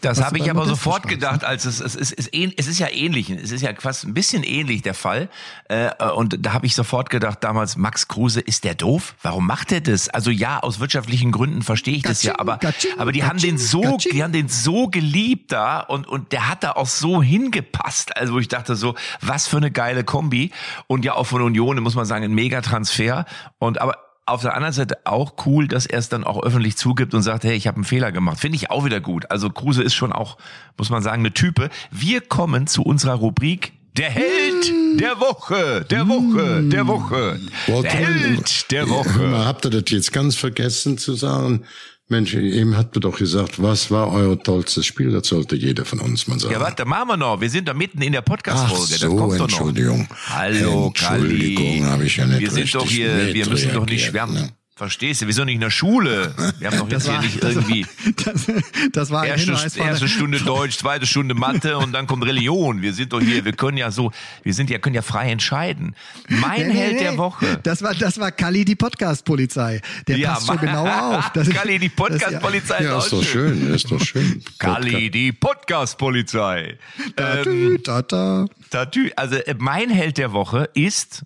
das habe ich aber sofort gedacht, als es, es, ist, es, ist, es ist ja ähnlich, es ist ja fast ein bisschen ähnlich der Fall. Äh, und da habe ich sofort gedacht, damals, Max Kruse, ist der doof? Warum macht er das? Also ja, aus wirtschaftlichen Gründen verstehe ich das ja, aber, aber die haben den so, die haben den so geliebt da und, und der hat da auch so hingepasst. Also wo ich dachte so, was für eine geile Kombi. Und ja, auch von Union, muss man sagen, ein Mega-Transfer. Und aber auf der anderen Seite auch cool, dass er es dann auch öffentlich zugibt und sagt, hey, ich habe einen Fehler gemacht. Finde ich auch wieder gut. Also Kruse ist schon auch, muss man sagen, eine Type. Wir kommen zu unserer Rubrik der Held der Woche, der Woche, der Woche. Der Held der Woche. habt ihr das jetzt ganz vergessen zu sagen? Mensch, eben habt ihr doch gesagt, was war euer tollstes Spiel? Das sollte jeder von uns mal sagen. Ja, warte, machen wir noch. Wir sind da mitten in der Ach Podcast-Folge. das so, kommt doch noch. Entschuldigung. Hallo, Entschuldigung, habe ich ja nicht Wir sind doch hier, wir müssen doch nicht schwärmen. ne? Verstehst du? Wir sind doch nicht in der Schule. Wir haben doch jetzt hier nicht irgendwie das, das war ein erste, Hinweis von erste Stunde Deutsch, zweite Stunde Mathe und dann kommt Religion. Wir sind doch hier, wir können ja so, wir sind ja, können ja frei entscheiden. Mein Nee, Held nee. der Woche. Das war, das war Kali, die Podcast-Polizei. Der passt schon genau auf. Das, Kali, die Podcast-Polizei. Ja, ist doch schön, ist doch schön. Kali, die Podcast-Polizei. Da, Ähm, da, da. Tatü. Also äh, mein Held der Woche ist,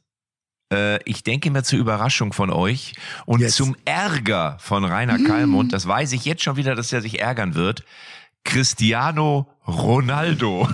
ich denke mir zur Überraschung von euch und Jetzt. zum Ärger von Rainer Kallmund, das weiß ich jetzt schon wieder, dass er sich ärgern wird, Cristiano Ronaldo.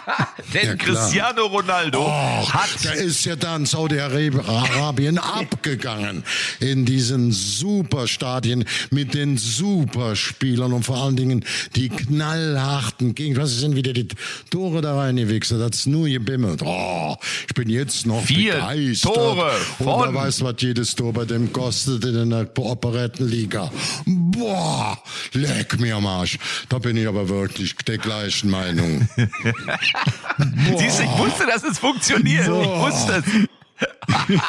Denn Ja. Cristiano Ronaldo Och, hat der ist ja dann Saudi-Arabien abgegangen in diesen Superstadien mit den Superspielern und vor allen Dingen die knallharten Gegner. Was sind wieder die Tore da reingewichst? Das ist nur gebimmelt. Oh, ich bin jetzt noch Vier begeistert. Tore und von- wer weiß, was jedes Tor bei dem kostet in der Operettenliga. Boah, leck mir am Arsch. Da bin ich aber wirklich der gleichen Meinung. Siehst du, ich wusste, dass es funktioniert. Ich wusste es.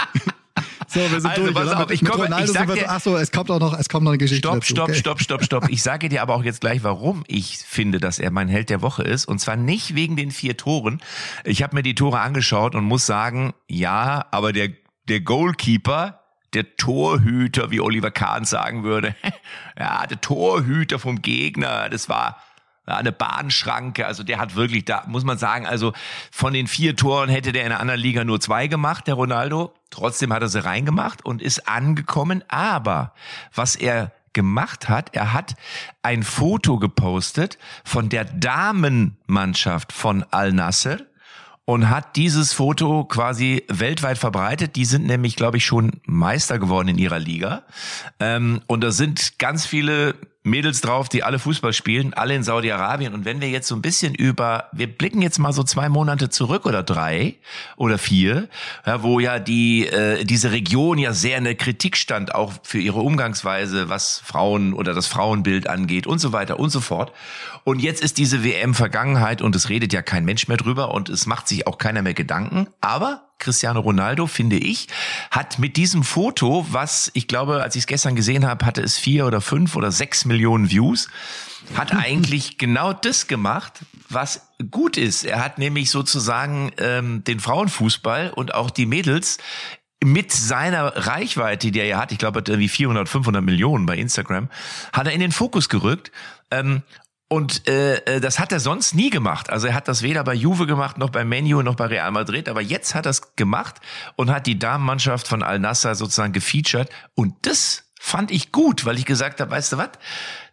So, wir sind Also, durch. pass auf, ich komme- Ronaldo ich sag dir- ach so, es kommt auch noch, es kommt noch eine Geschichte Stopp, dazu. stopp, okay. stopp, stopp, stopp. Ich sage dir aber auch jetzt gleich, warum ich finde, dass er mein Held der Woche ist. Und zwar nicht wegen den vier Toren. Ich habe mir die Tore angeschaut und muss sagen, ja, aber der, der Goalkeeper, der Torhüter, wie Oliver Kahn sagen würde, ja, der Torhüter vom Gegner, das war eine Bahnschranke. Also der hat wirklich, da muss man sagen, also von den vier Toren hätte der in einer anderen Liga nur zwei gemacht, der Ronaldo. Trotzdem hat er sie reingemacht und ist angekommen. Aber was er gemacht hat, er hat ein Foto gepostet von der Damenmannschaft von Al Nasser und hat dieses Foto quasi weltweit verbreitet. Die sind nämlich, glaube ich, schon Meister geworden in ihrer Liga. Ähm, und da sind ganz viele Mädels drauf, die alle Fußball spielen, alle in Saudi-Arabien. Und wenn wir jetzt so ein bisschen über, wir blicken jetzt mal so zwei Monate zurück oder drei oder vier, ja, wo ja die äh, diese Region ja sehr in der Kritik stand, auch für ihre Umgangsweise, was Frauen oder das Frauenbild angeht und so weiter und so fort. Und jetzt ist diese WM Vergangenheit und es redet ja kein Mensch mehr drüber und es macht sich auch keiner mehr Gedanken. Aber Cristiano Ronaldo, finde ich, hat mit diesem Foto, was ich glaube, als ich es gestern gesehen habe, hatte es vier oder fünf oder sechs Millionen Views, hat eigentlich genau das gemacht, was gut ist. Er hat nämlich sozusagen ähm, den Frauenfußball und auch die Mädels mit seiner Reichweite, die er ja hat, ich glaube, er hat irgendwie 400, 500 Millionen bei Instagram, hat er in den Fokus gerückt. Ähm, und äh, äh, das hat er sonst nie gemacht. Also er hat das weder bei Juve gemacht, noch bei Menu, noch bei Real Madrid. Aber jetzt hat er es gemacht und hat die Damenmannschaft von Al Nassr sozusagen gefeatured. Und das fand ich gut, weil ich gesagt habe, weißt du was?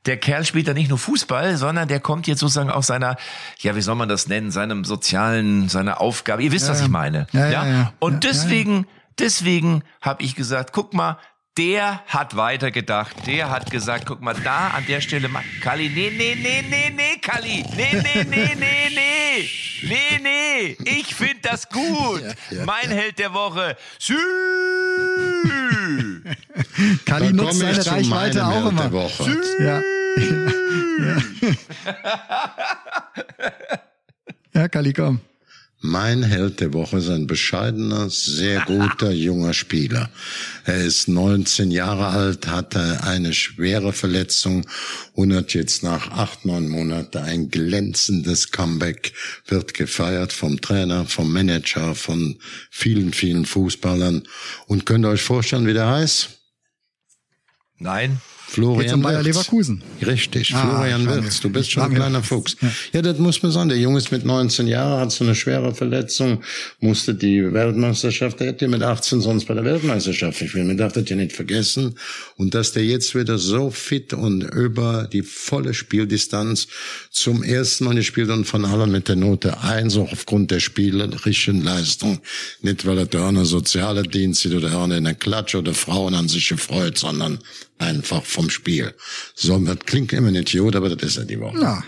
Der Kerl spielt da nicht nur Fußball, sondern der kommt jetzt sozusagen aus seiner, ja, wie soll man das nennen, seinem sozialen, seiner Aufgabe. Ihr wisst, Ja, was ich meine. Ja, ja, ja. Und deswegen, deswegen habe ich gesagt, guck mal, der hat weitergedacht. Der hat gesagt, guck mal, da an der Stelle, ma- Kali, nee, nee, nee, nee, nee, Kali, nee, nee, nee, nee, nee, nee, nee, ich finde das gut. mein Held der Woche, Sü. Kali nutzt seine Reichweite auch Held immer. der Woche. Ja. ja. ja, Kali, komm. Mein Held der Woche ist ein bescheidener, sehr guter junger Spieler. Er ist 19 Jahre alt, hatte eine schwere Verletzung und hat jetzt nach acht, neun Monaten ein glänzendes Comeback, wird gefeiert vom Trainer, vom Manager, von vielen, vielen Fußballern. Und könnt ihr euch vorstellen, wie der heißt? Nein, Florian Bayer. Leverkusen? Richtig, Ah, Florian war Wirtz. Du bist schon ein kleiner Fuchs. Ja. Ja. das muss man sagen. Der Junge ist mit 19 Jahren, hat so eine schwere Verletzung, musste die Weltmeisterschaft, der hätte mit 18 sonst bei der Weltmeisterschaft gespielt. Man darf das ja nicht vergessen. Und dass der jetzt wieder so fit und über die volle Spieldistanz zum ersten Mal gespielt und von allen mit der Note 1, auch aufgrund der spielerischen Leistung. Nicht, weil er da eine soziale Dienst sieht oder eine in der Klatsche oder Frauen an sich gefreut, sondern einfach vom Spiel. So, das klingt immer nicht gut, aber das ist ja die Woche. Na,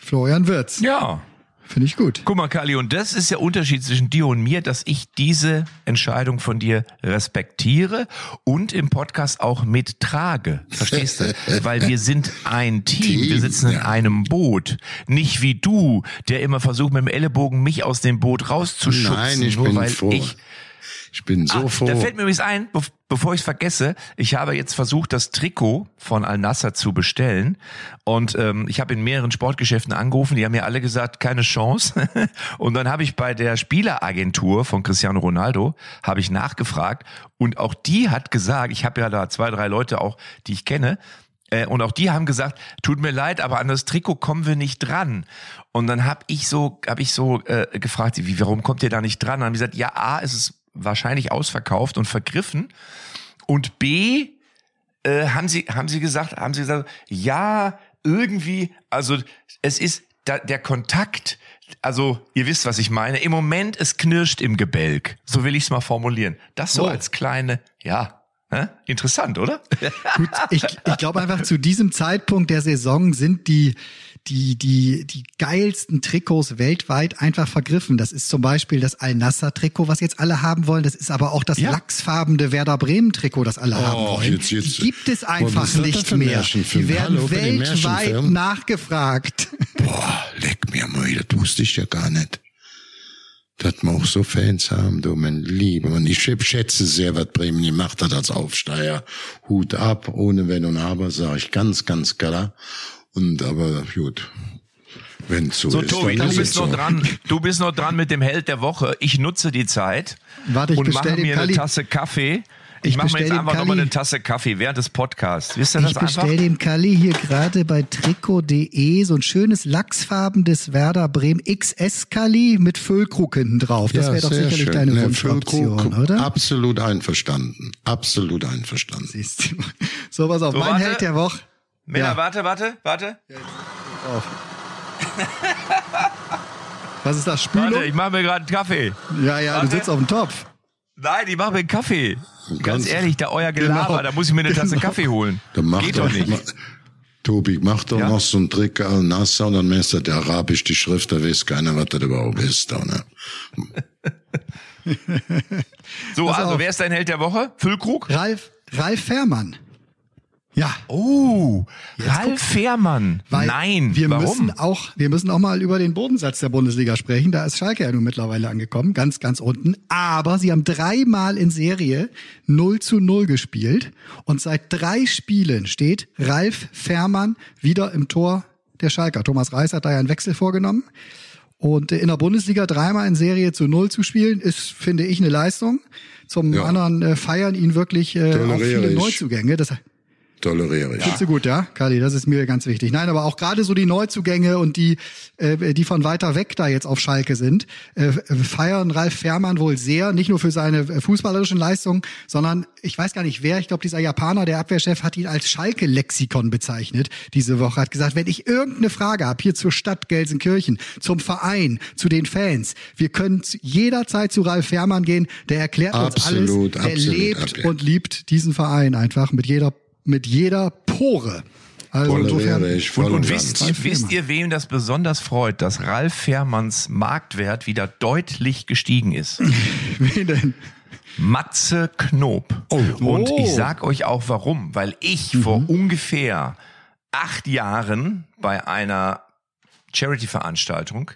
Florian Wirtz. ja. Finde ich gut. Guck mal, Kali, und das ist der Unterschied zwischen dir und mir, dass ich diese Entscheidung von dir respektiere und im Podcast auch mittrage. Verstehst du? Weil wir sind ein Team. Wir Team, sitzen in einem Boot. Nicht wie du, der immer versucht, mit dem Ellenbogen mich aus dem Boot rauszuschubsen. Nein, ich nur bin weil froh. ich Ich bin so Ah, froh. Da fällt mir übrigens ein, be bevor ich es vergesse, ich habe jetzt versucht, das Trikot von Al Nassr zu bestellen. Und ähm, ich habe in mehreren Sportgeschäften angerufen, die haben mir alle gesagt, keine Chance. und dann habe ich bei der Spieleragentur von Cristiano Ronaldo, habe ich nachgefragt. Und auch die hat gesagt, ich habe ja da zwei, drei Leute auch, die ich kenne, äh, und auch die haben gesagt, tut mir leid, aber an das Trikot kommen wir nicht dran. Und dann habe ich so, habe ich so äh, gefragt, wie, warum kommt ihr da nicht dran? Und dann haben die gesagt, ja, A, es ist wahrscheinlich ausverkauft und vergriffen. Und B, äh, haben sie, haben sie gesagt, haben sie gesagt, ja, irgendwie, also es ist da, der Kontakt, also ihr wisst, was ich meine. Im Moment, es knirscht im Gebälk. So will ich es mal formulieren. Das so Oh. als kleine, ja, hä? interessant, oder? Gut, ich, ich glaube einfach, zu diesem Zeitpunkt der Saison sind die, die, die, die geilsten Trikots weltweit einfach vergriffen. Das ist zum Beispiel das Al-Nassr-Trikot, was jetzt alle haben wollen. Das ist aber auch das Ja. lachsfarbene Werder Bremen-Trikot, das alle haben Oh, wollen. jetzt- jetzt- die gibt es einfach nicht mehr. Die werden Hallo, weltweit nachgefragt. Boah, leck mir mal, das wusste ich ja gar nicht. Dass wir auch so Fans haben, du, mein Lieber. Und ich schätze sehr, was Bremen gemacht hat als Aufsteiger. Hut ab, ohne Wenn und Aber, sage ich ganz, ganz klar. Und aber gut, wenn so, So, ist, Tobi, du ist bist noch so. dran. Du bist noch dran mit dem Held der Woche. Ich nutze die Zeit Warte, ich und mache mir eine Kalli- Tasse Kaffee. Ich, Ich mache mir jetzt einfach nochmal eine Tasse Kaffee während des Podcasts. Wisst ihr Ich das einfach? bestell dem Kalli hier gerade bei trikot.de so ein schönes lachsfarbenes Werder Bremen XS Kalli mit Füllkrug hinten drauf. Das Ja, wäre doch sicherlich schön. deine Ne, Wunschoption, oder? Absolut einverstanden. Absolut einverstanden. Siehst du. So, pass auf, So, mein warte. Held der Woche. Männer, Ja. warte, warte, warte. Was ist das, Spülung? Warte, ich mache mir gerade einen Kaffee. ja, ja, Warte. du sitzt auf dem Topf. Nein, ich mache mir einen Kaffee. Ganz Ganz- ehrlich, da euer Gelaber, Genau. da muss ich mir eine Tasse Genau. Kaffee holen. Dann mach Geht doch, doch nicht. Tobi, mach doch Ja? noch so einen Trick al-Nasser und dann messt er arabisch die Schrift, da weiß keiner, was das überhaupt ist. Da, ne? So, Pass also, auf. wer ist dein Held der Woche? Füllkrug? Ralf, Ralf Fährmann. Ja. Oh, Ralf Fährmann. Nein, wir warum? müssen auch, wir müssen auch mal über den Bodensatz der Bundesliga sprechen. Da ist Schalke ja nun mittlerweile angekommen, ganz, ganz unten. Aber sie haben dreimal in Serie 0 zu 0 gespielt und seit drei Spielen steht Ralf Fährmann wieder im Tor der Schalker. Thomas Reis hat da ja einen Wechsel vorgenommen. Und in der Bundesliga dreimal in Serie zu null zu spielen, ist, finde ich, eine Leistung. zum Ja. anderen äh, feiern ihn wirklich äh, auch viele ich. Neuzugänge. Das Toleriere ich. findest du gut, ja, Kali, das ist mir ganz wichtig. Nein, aber auch gerade so die Neuzugänge und die, äh, die von weiter weg da jetzt auf Schalke sind, äh, feiern Ralf Fährmann wohl sehr, nicht nur für seine äh, fußballerischen Leistungen, sondern ich weiß gar nicht wer, ich glaube dieser Japaner, der Abwehrchef, hat ihn als Schalke-Lexikon bezeichnet diese Woche, hat gesagt, wenn ich irgendeine Frage habe, hier zur Stadt Gelsenkirchen, zum Verein, zu den Fans, wir können jederzeit zu Ralf Fährmann gehen, der erklärt uns Absolut, alles, der absolut, lebt absolut. und liebt diesen Verein einfach mit jeder mit jeder Pore. Also insofern, ich Und, und, und wisst, wisst ihr, wem das besonders freut, dass Ralf Fährmanns Marktwert wieder deutlich gestiegen ist? wen denn? Matze Knob. Und Oh. ich sag euch auch warum, weil ich vor ungefähr acht Jahren bei einer Charity-Veranstaltung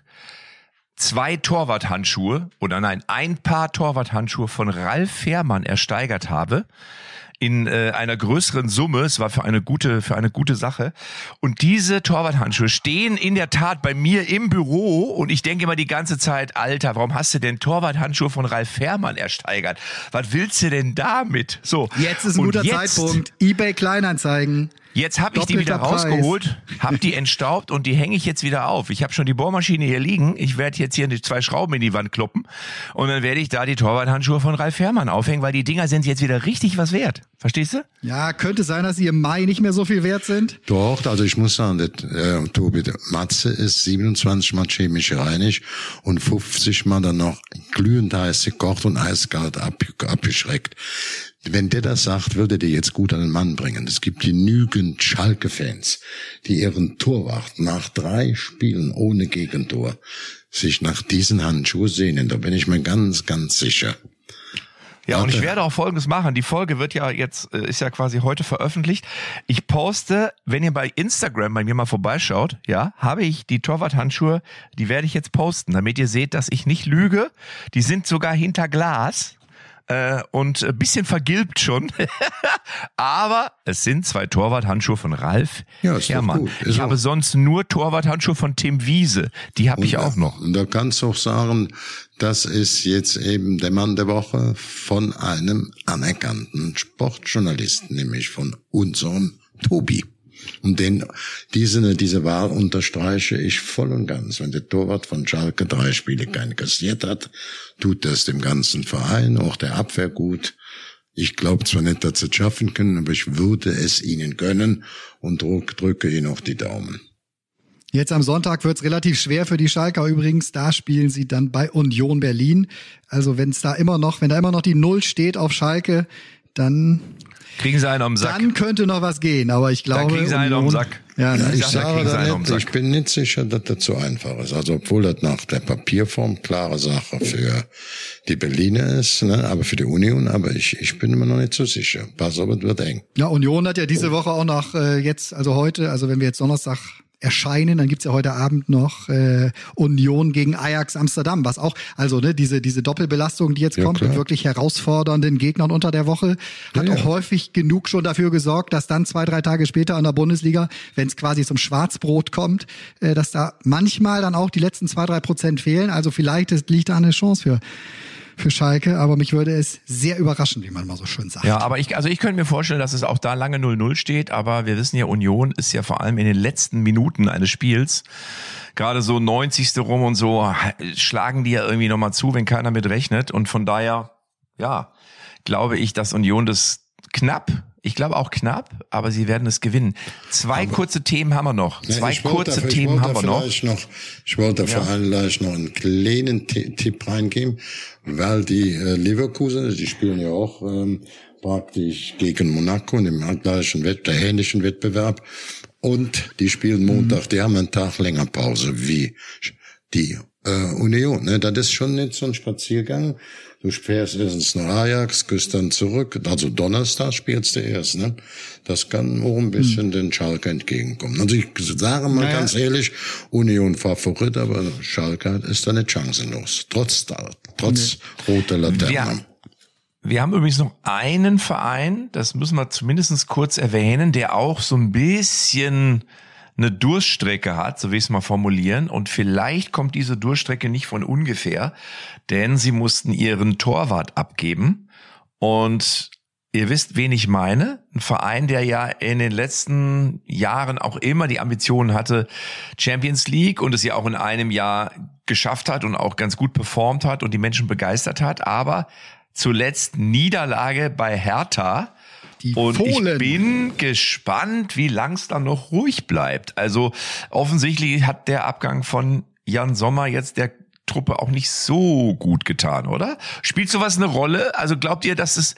zwei Torwarthandschuhe oder nein, ein Paar Torwarthandschuhe von Ralf Fährmann ersteigert habe in äh, einer größeren Summe. Es war für eine gute für eine gute Sache. Und diese Torwarthandschuhe stehen in der Tat bei mir im Büro und ich denke immer die ganze Zeit, Alter, warum hast du denn Torwarthandschuhe von Ralf Fährmann ersteigert? Was willst du denn damit? So. Jetzt ist ein Und guter jetzt- Zeitpunkt. eBay Kleinanzeigen. Jetzt habe ich die wieder Preis. rausgeholt, habe die entstaubt und die hänge ich jetzt wieder auf. Ich habe schon die Bohrmaschine hier liegen. Ich werde jetzt hier die zwei Schrauben in die Wand kloppen und dann werde ich da die Torwarthandschuhe von Ralf Fährmann aufhängen, weil die Dinger sind jetzt wieder richtig was wert. Verstehst du? Ja, könnte sein, dass sie im Mai nicht mehr so viel wert sind. Doch, also ich muss sagen, das, äh, Tobi, Matze ist 27 Mal chemisch reinig und 50 Mal dann noch glühend heiß gekocht und eiskalt ab, abgeschreckt. Wenn der das sagt, würde der jetzt gut an den Mann bringen. Es gibt genügend Schalke-Fans, die ihren Torwart nach drei Spielen ohne Gegentor sich nach diesen Handschuhen sehnen. Da bin ich mir ganz, ganz sicher. Ja, und ich werde auch Folgendes machen. Die Folge wird ja jetzt, äh, ist ja quasi heute veröffentlicht. Ich poste, wenn ihr bei Instagram bei mir mal vorbeischaut, ja, habe ich die Torwart-Handschuhe, die werde ich jetzt posten, damit ihr seht, dass ich nicht lüge. Die sind sogar hinter Glas. Äh, und ein bisschen vergilbt schon. Aber es sind zwei Torwart-Handschuhe von Ralf Ja, ist doch Herrmann. gut. Ist Ich auch- habe sonst nur Torwart-Handschuhe von Tim Wiese. Die habe ich auch noch. Und da kannst du auch sagen, das ist jetzt eben der Mann der Woche von einem anerkannten Sportjournalisten, nämlich von unserem Tobi. Und den, diese, diese Wahl unterstreiche ich voll und ganz. Wenn der Torwart von Schalke drei Spiele keine kassiert hat, tut das dem ganzen Verein, auch der Abwehr gut. Ich glaube zwar nicht, dass sie es schaffen können, aber ich würde es ihnen gönnen und drück, drücke ihnen auch die Daumen. Jetzt am Sonntag wird's relativ schwer für die Schalker übrigens. Da spielen sie dann bei Union Berlin. Also wenn es da immer noch, wenn da immer noch die Null steht auf Schalke, dann, Kriegen sie einen am Sack. dann könnte noch was gehen. Aber ich glaube, kriegen sie einen am Sack. Ja, Ja, ne? Ich da sage kriegen sie einen da am nicht, Sack. ich bin nicht sicher, dass das so einfach ist. Also obwohl das nach der Papierform klare Sache für die Berliner ist, ne, aber für die Union, aber ich, ich bin immer noch nicht so sicher. Pass auf, es wird eng. Ja, Union hat ja diese Woche auch noch äh, jetzt, also heute, also wenn wir jetzt Donnerstag erscheinen, dann gibt's ja heute Abend noch äh, Union gegen Ajax Amsterdam, was auch, also ne, diese, diese Doppelbelastung, die jetzt Ja, kommt, klar. mit wirklich herausfordernden Gegnern unter der Woche, hat Ja, auch ja. häufig genug schon dafür gesorgt, dass dann zwei, drei Tage später an der Bundesliga, wenn es quasi zum Schwarzbrot kommt, äh, dass da manchmal dann auch die letzten zwei, drei Prozent fehlen. Also vielleicht ist, liegt da eine Chance für für Schalke, aber mich würde es sehr überraschen, wie man mal so schön sagt. Ja, aber ich, also ich könnte mir vorstellen, dass es auch da lange 0-0 steht, aber wir wissen ja, Union ist ja vor allem in den letzten Minuten eines Spiels, gerade so 90. rum und so, schlagen die ja irgendwie nochmal zu, wenn keiner mit rechnet. Und von daher, ja, glaube ich, dass Union das knapp, ich glaube auch knapp, aber sie werden es gewinnen. Zwei kurze Themen haben wir noch. Zwei wollte kurze da- ich Themen haben wir noch. noch. Ich wollte Ja. vielleicht noch einen kleinen Ti- Tipp reingeben, weil die äh, Leverkusen, die spielen ja auch ähm, praktisch gegen Monaco in dem gleichen Wett, der ähnlichen Wettbewerb. Und die spielen Montag, die haben einen Tag länger Pause wie die äh, Union. Ne? Das ist schon nicht so ein Spaziergang. Du fährst erstens nach Ajax, gehst dann zurück. Also Donnerstag spielst du erst. Ne? Das kann auch ein bisschen den Schalke entgegenkommen. Also ich sage mal Naja. ganz ehrlich, Union Favorit, aber Schalke ist da nicht chancenlos. Trotz, trotz roter Laterne. Ja. Wir haben übrigens noch einen Verein, das müssen wir zumindest kurz erwähnen, der auch so ein bisschen eine Durststrecke hat, so will ich es mal formulieren. Und vielleicht kommt diese Durststrecke nicht von ungefähr, denn sie mussten ihren Torwart abgeben. Und ihr wisst, wen ich meine. Ein Verein, der ja in den letzten Jahren auch immer die Ambitionen hatte, Champions League und es ja auch in einem Jahr geschafft hat und auch ganz gut performt hat und die Menschen begeistert hat. Aber zuletzt Niederlage bei Hertha Die und Fohlen. ich bin gespannt, wie lang es dann noch ruhig bleibt. Also offensichtlich hat der Abgang von Jan Sommer jetzt der Truppe auch nicht so gut getan, oder? Spielt sowas eine Rolle? Also glaubt ihr, dass es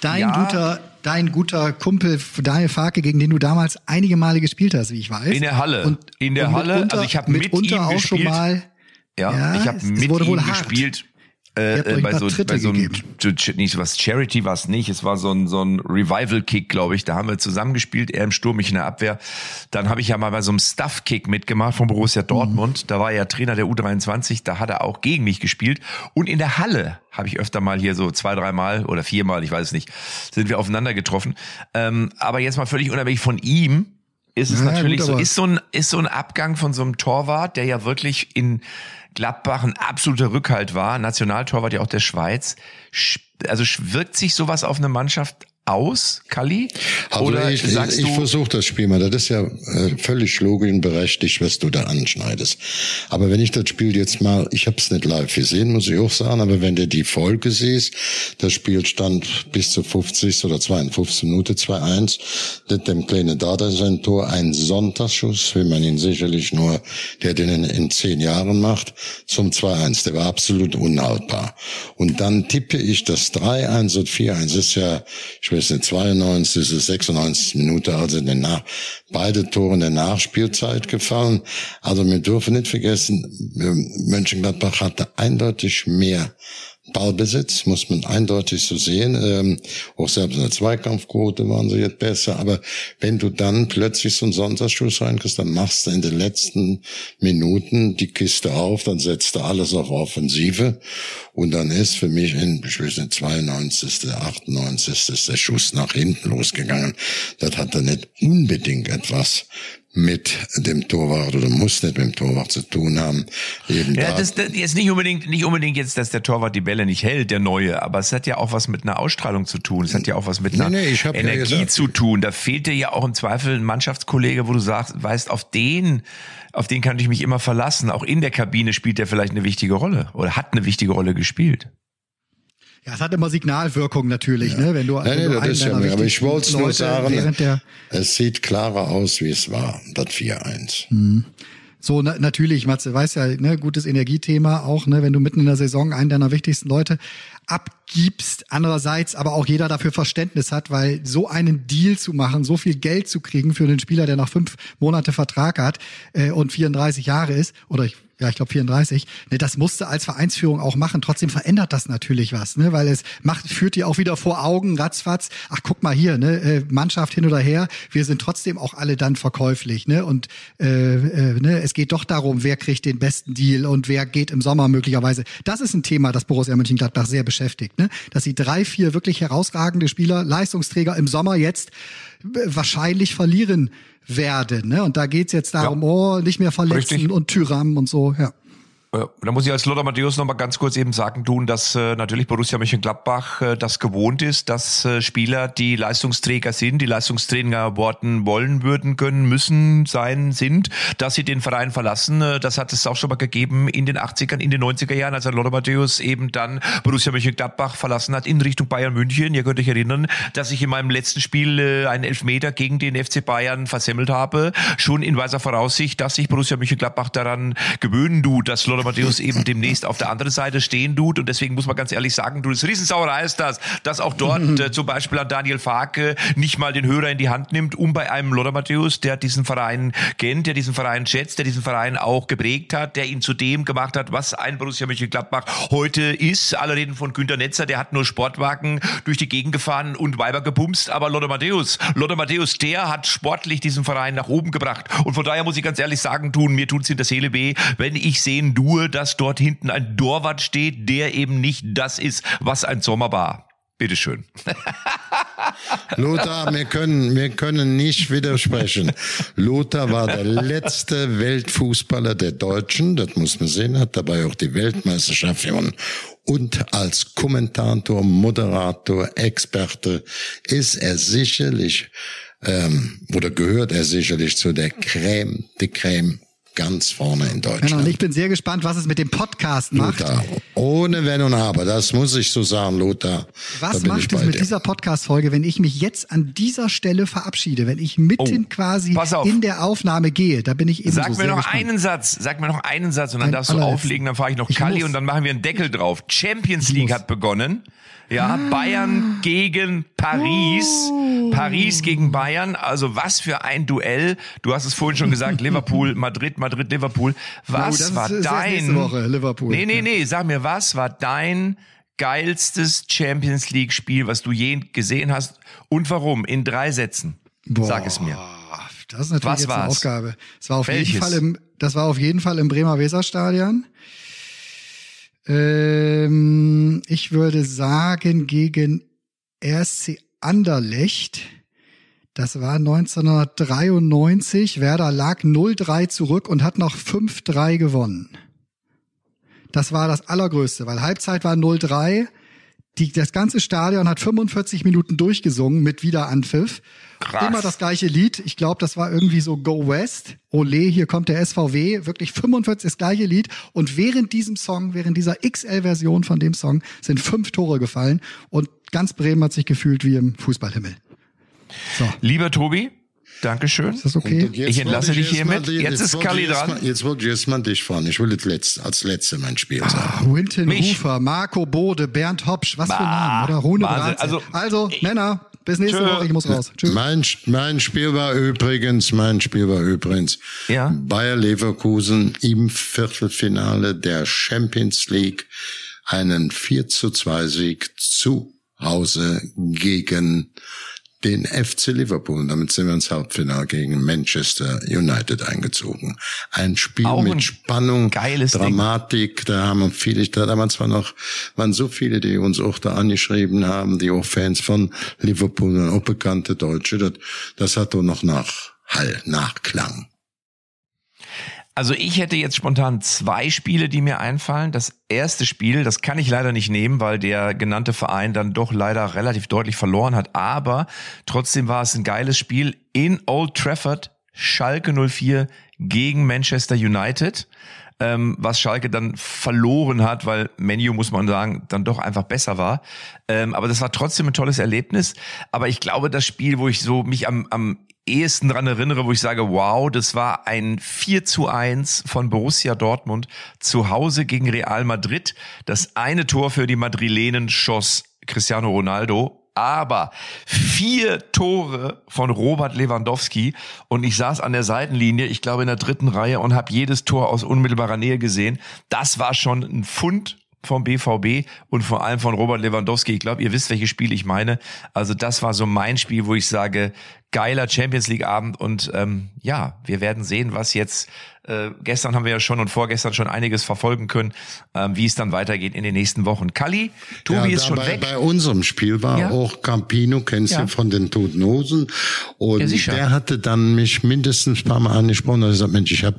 Dein ja, guter, dein guter Kumpel Daniel Farke, gegen den du damals einige Male gespielt hast, wie ich weiß. In der Halle. In der Halle. Also ich hab mit mitunter ihm auch schon gespielt. mal. Ja, Ja, ich habe mit ihm hart. gespielt. Ihr Äh, äh, bei so, bei so einem, nicht was Charity war es nicht, es war so ein, so ein Revival-Kick, glaube ich. Da haben wir zusammen gespielt, er im Sturm, ich in der Abwehr. Dann habe ich ja mal bei so einem Stuff-Kick mitgemacht von Borussia Dortmund. Da war er ja Trainer der U23, da hat er auch gegen mich gespielt. Und in der Halle habe ich öfter mal hier so zwei, dreimal oder viermal, ich weiß es nicht, sind wir aufeinander getroffen. Ähm, aber jetzt mal völlig unabhängig von ihm, ist es Ja, natürlich gut, so, ist so ein, ist so ein Abgang von so einem Torwart, der ja wirklich in Gladbach ein absoluter Rückhalt war, Nationaltorwart ja auch der Schweiz. Sch- Also wirkt sich sowas auf eine Mannschaft aus, Kalli? Also Oder ich, sagst ich, ich versuche das Spiel mal. Das ist ja äh, völlig logisch und berechtigt, was du da anschneidest. Aber wenn ich das Spiel jetzt mal, ich habe es nicht live gesehen, muss ich auch sagen, aber wenn du die Folge siehst, das Spiel stand bis zur 50. oder 52. Minute 2-1, mit dem kleinen Dada sein Tor, ein Sonntagsschuss, wie man ihn sicherlich nur, der den in, in zehn Jahren macht, zum 2-1. Der war absolut unhaltbar. Und dann tippe ich das 3-1 und 4-1. ist ja, ich nicht, 92, es ist 96 Minute, also in der Nach beide Tore in der Nachspielzeit gefallen. Also wir dürfen nicht vergessen, Mönchengladbach hatte eindeutig mehr Ballbesitz, muss man eindeutig so sehen. Ähm, auch selbst in der Zweikampfquote waren sie jetzt besser. Aber wenn du dann plötzlich so einen Sonntagsschuss reinkriegst, dann machst du in den letzten Minuten die Kiste auf, dann setzt du alles auf Offensive. Und dann ist für mich in, ich weiß nicht, 92., 98. ist der Schuss nach hinten losgegangen. Das hat dann nicht unbedingt etwas mit dem Torwart oder muss nicht mit dem Torwart zu tun haben. Eben ja, da das, das jetzt nicht unbedingt, nicht unbedingt jetzt, dass der Torwart die Bälle nicht hält, der neue, aber es hat ja auch was mit einer Ausstrahlung zu tun. Es hat ja auch was mit Nee, einer nee, ja Energie gesagt- zu tun. Da fehlt dir ja auch im Zweifel ein Mannschaftskollege, wo du sagst, weißt, auf den, auf den kann ich mich immer verlassen. Auch in der Kabine spielt der vielleicht eine wichtige Rolle oder hat eine wichtige Rolle gespielt. Ja, es hat immer Signalwirkung natürlich, ne? Wenn du, Nein, wenn nein, das ist ja, deiner aber ich wollte es nur sagen, es sieht klarer aus, wie es war, das 4-1. So, na, natürlich, Matze, weiß ja, ne, gutes Energiethema auch, ne, wenn du mitten in der Saison einen deiner wichtigsten Leute abgibst, andererseits aber auch jeder dafür Verständnis hat, weil so einen Deal zu machen, so viel Geld zu kriegen für einen Spieler, der noch fünf Monate Vertrag hat äh, und 34 Jahre ist, oder ich ja, ich glaube 34, ne, das musste als Vereinsführung auch machen. Trotzdem verändert das natürlich was, ne, weil es macht, führt dir auch wieder vor Augen, ratzfatz, ach guck mal hier, ne, äh, Mannschaft hin oder her, wir sind trotzdem auch alle dann verkäuflich, ne, und äh, äh, ne, es geht doch darum, wer kriegt den besten Deal und wer geht im Sommer möglicherweise. Das ist ein Thema, das Borussia Mönchengladbach sehr beschäftigt, ne, dass sie drei, vier wirklich herausragende Spieler, Leistungsträger im Sommer jetzt wahrscheinlich verlieren werden, ne, und da geht's jetzt darum, Ja. oh, nicht mehr verletzen Richtig. und Tyram und so, ja. Ja, Da muss ich als Lothar Matthäus noch mal ganz kurz eben sagen tun, dass äh, natürlich Borussia Mönchengladbach äh, das gewohnt ist, dass äh, Spieler, die Leistungsträger sind, die Leistungsträger worden wollen, würden, können, müssen, sein, sind, dass sie den Verein verlassen. Äh, das hat es auch schon mal gegeben in den 80ern, in den 90er Jahren, als Lothar Matthäus eben dann Borussia Mönchengladbach verlassen hat in Richtung Bayern München. Ihr könnt euch erinnern, dass ich in meinem letzten Spiel äh, einen Elfmeter gegen den FC Bayern versemmelt habe, schon in weiser Voraussicht, dass sich Borussia Mönchengladbach daran gewöhnen tut, dass Lothar Matthäus eben demnächst auf der anderen Seite stehen tut. Und deswegen muss man ganz ehrlich sagen, du, das Riesensauerei ist das, dass auch dort äh, zum Beispiel an Daniel Farke nicht mal den Hörer in die Hand nimmt, um bei einem Lothar Matthäus, der diesen Verein kennt, der diesen Verein schätzt, der diesen Verein auch geprägt hat, der ihn zu dem gemacht hat, was ein Borussia Mönchengladbach heute ist. Alle reden von Günter Netzer, der hat nur Sportwagen durch die Gegend gefahren und Weiber gebumst, aber Lothar Matthäus, Lothar Matthäus, der hat sportlich diesen Verein nach oben gebracht. Und von daher muss ich ganz ehrlich sagen, tun, mir tut's in der Seele weh, wenn ich sehen tue, dass dort hinten ein Torwart steht, der eben nicht das ist, was ein Sommer war. Bitteschön. Lothar, wir können, wir können nicht widersprechen. Lothar war der letzte Weltfußballer der Deutschen, das muss man sehen, hat dabei auch die Weltmeisterschaft gewonnen. Und als Kommentator, Moderator, Experte ist er sicherlich, ähm, oder gehört er sicherlich zu der Crème, die Crème ganz vorne in Deutschland. Genau, und ich bin sehr gespannt, was es mit dem Podcast macht. Lothar, ohne Wenn und Aber, das muss ich so sagen, Lothar. Was macht es mit dir. dieser Podcast-Folge, wenn ich mich jetzt an dieser Stelle verabschiede, wenn ich mitten Oh, quasi in der Aufnahme gehe? Da bin ich eben Sag so mir sehr noch gespannt. einen Satz, sag mir noch einen Satz und dann Einen darfst du auflegen, dann fahre ich noch Ich Kali muss. und dann machen wir einen Deckel drauf. Champions League hat begonnen. Ja, Bayern gegen Paris. Oh. Paris gegen Bayern. Also was für ein Duell. Du hast es vorhin schon gesagt, Liverpool, Madrid, Madrid, Liverpool. Was das war ist dein... nächste Woche, Liverpool. Nee, nee, nee, sag mir, was war dein geilstes Champions League Spiel, was du je gesehen hast und warum? In drei Sätzen. Boah, Sag es mir. Das ist natürlich Was jetzt eine war's? Aufgabe. Es war auf Welches? jeden Fall im, das war auf jeden Fall im Bremer Weserstadion. Ähm, ich würde sagen gegen RSC Anderlecht. Das war 1993. Werder lag 0-3 zurück und hat noch 5-3 gewonnen. Das war das Allergrößte, weil Halbzeit war 0-3. Die, das ganze Stadion hat 45 Minuten durchgesungen mit Wiederanpfiff. Krass. Immer das gleiche Lied. Ich glaube, das war irgendwie so Go West. Ole, hier kommt der SVW. Wirklich 45 das gleiche Lied. Und während diesem Song, während dieser XL-Version von dem Song, sind fünf Tore gefallen. Und ganz Bremen hat sich gefühlt wie im Fußballhimmel. So, Lieber Tobi, Dankeschön. ist das okay? Jetzt Ich entlasse dich hiermit. die- Jetzt ist ich erst dran. Mal, jetzt wollte ich jetzt mal dich fahren. Ich will das letzte, als letzte mein Spiel Ah. sagen. Winton Mich. Rufer, Marco Bode, Bernd Hopsch, was für Bah, Namen, oder? Rune. Also, Also, Männer, bis nächste Tschö. Woche, ich muss raus. Tschüss. Mein, mein Spiel war übrigens, mein Spiel war übrigens Ja. Bayer Leverkusen im Viertelfinale der Champions League einen 4 zu 2 Sieg zu Hause gegen den FC Liverpool. Und damit sind wir ins Halbfinale gegen Manchester United eingezogen. Ein Spiel Auch mit ein Spannung, geiles Ding. Dramatik. Da haben viele, da waren zwar noch, waren so viele, die uns auch da angeschrieben haben, die auch Fans von Liverpool und auch bekannte Deutsche. Das, das hat doch noch nach Hall, Nachklang. Also ich hätte jetzt spontan zwei Spiele, die mir einfallen. Das erste Spiel, das kann ich leider nicht nehmen, weil der genannte Verein dann doch leider relativ deutlich verloren hat. Aber trotzdem war es ein geiles Spiel in Old Trafford, Schalke 04 gegen Manchester United. Ähm, was Schalke dann verloren hat, weil Menu, muss man sagen, dann doch einfach besser war. Ähm, aber das war trotzdem ein tolles Erlebnis. Aber ich glaube, das Spiel, wo ich so mich am, am ehesten dran erinnere, wo ich sage, wow, das war ein 4 zu 1 von Borussia Dortmund zu Hause gegen Real Madrid. Das eine Tor für die Madrilenen schoss Cristiano Ronaldo. Aber vier Tore von Robert Lewandowski und ich saß an der Seitenlinie, ich glaube in der dritten Reihe und habe jedes Tor aus unmittelbarer Nähe gesehen. Das war schon ein Fund vom BVB und vor allem von Robert Lewandowski. Ich glaube, ihr wisst, welches Spiel ich meine. Also das war so mein Spiel, wo ich sage, geiler Champions League Abend und ähm, ja, wir werden sehen, was jetzt äh, gestern haben wir ja schon und vorgestern schon einiges verfolgen können, ähm, wie es dann weitergeht in den nächsten Wochen. Kalli, Tobi ja, ist schon bei, weg. Bei unserem Spiel war Ja. auch Campino, kennst Ja. du von den Toten Hosen. Und der hatte dann mich mindestens ein paar Mal angesprochen und gesagt, Mensch, ich habe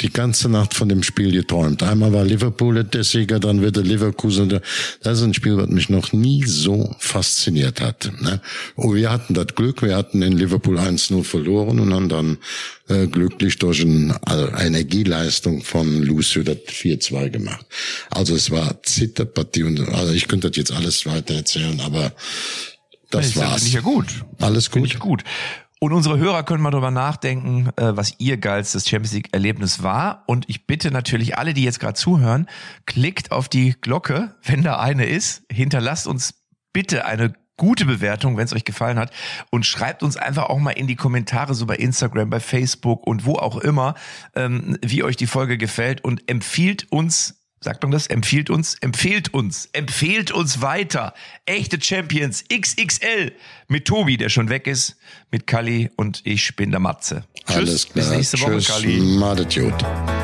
die ganze Nacht von dem Spiel geträumt. Einmal war Liverpool der Sieger, dann wird der Leverkusen. der- Das ist ein Spiel, was mich noch nie so fasziniert hat. Ne? Und wir hatten das Glück, wir hatten in Liverpool 1-0 verloren und haben dann äh, glücklich durch ein, eine Energieleistung von Lucio das 4-2 gemacht. Also es war Zitterpartie und also ich könnte das jetzt alles weiter erzählen, aber das Finde war's. ich ja gut. Alles Finde gut. ich gut. Und unsere Hörer können mal drüber nachdenken, äh, was ihr geilstes Champions League Erlebnis war. Und ich bitte natürlich alle, die jetzt gerade zuhören, klickt auf die Glocke, wenn da eine ist. Hinterlasst uns bitte eine gute Bewertung, wenn es euch gefallen hat. Und schreibt uns einfach auch mal in die Kommentare, so bei Instagram, bei Facebook und wo auch immer, ähm, wie euch die Folge gefällt. Und empfiehlt uns Sagt man das? Empfiehlt uns? Empfehlt uns. Empfehlt uns weiter. Echte Champions XXL. Mit Tobi, der schon weg ist. Mit Kali und ich bin der Matze. Tschüss. Alles klar. Bis nächste Woche, Tschüss. Madet gut.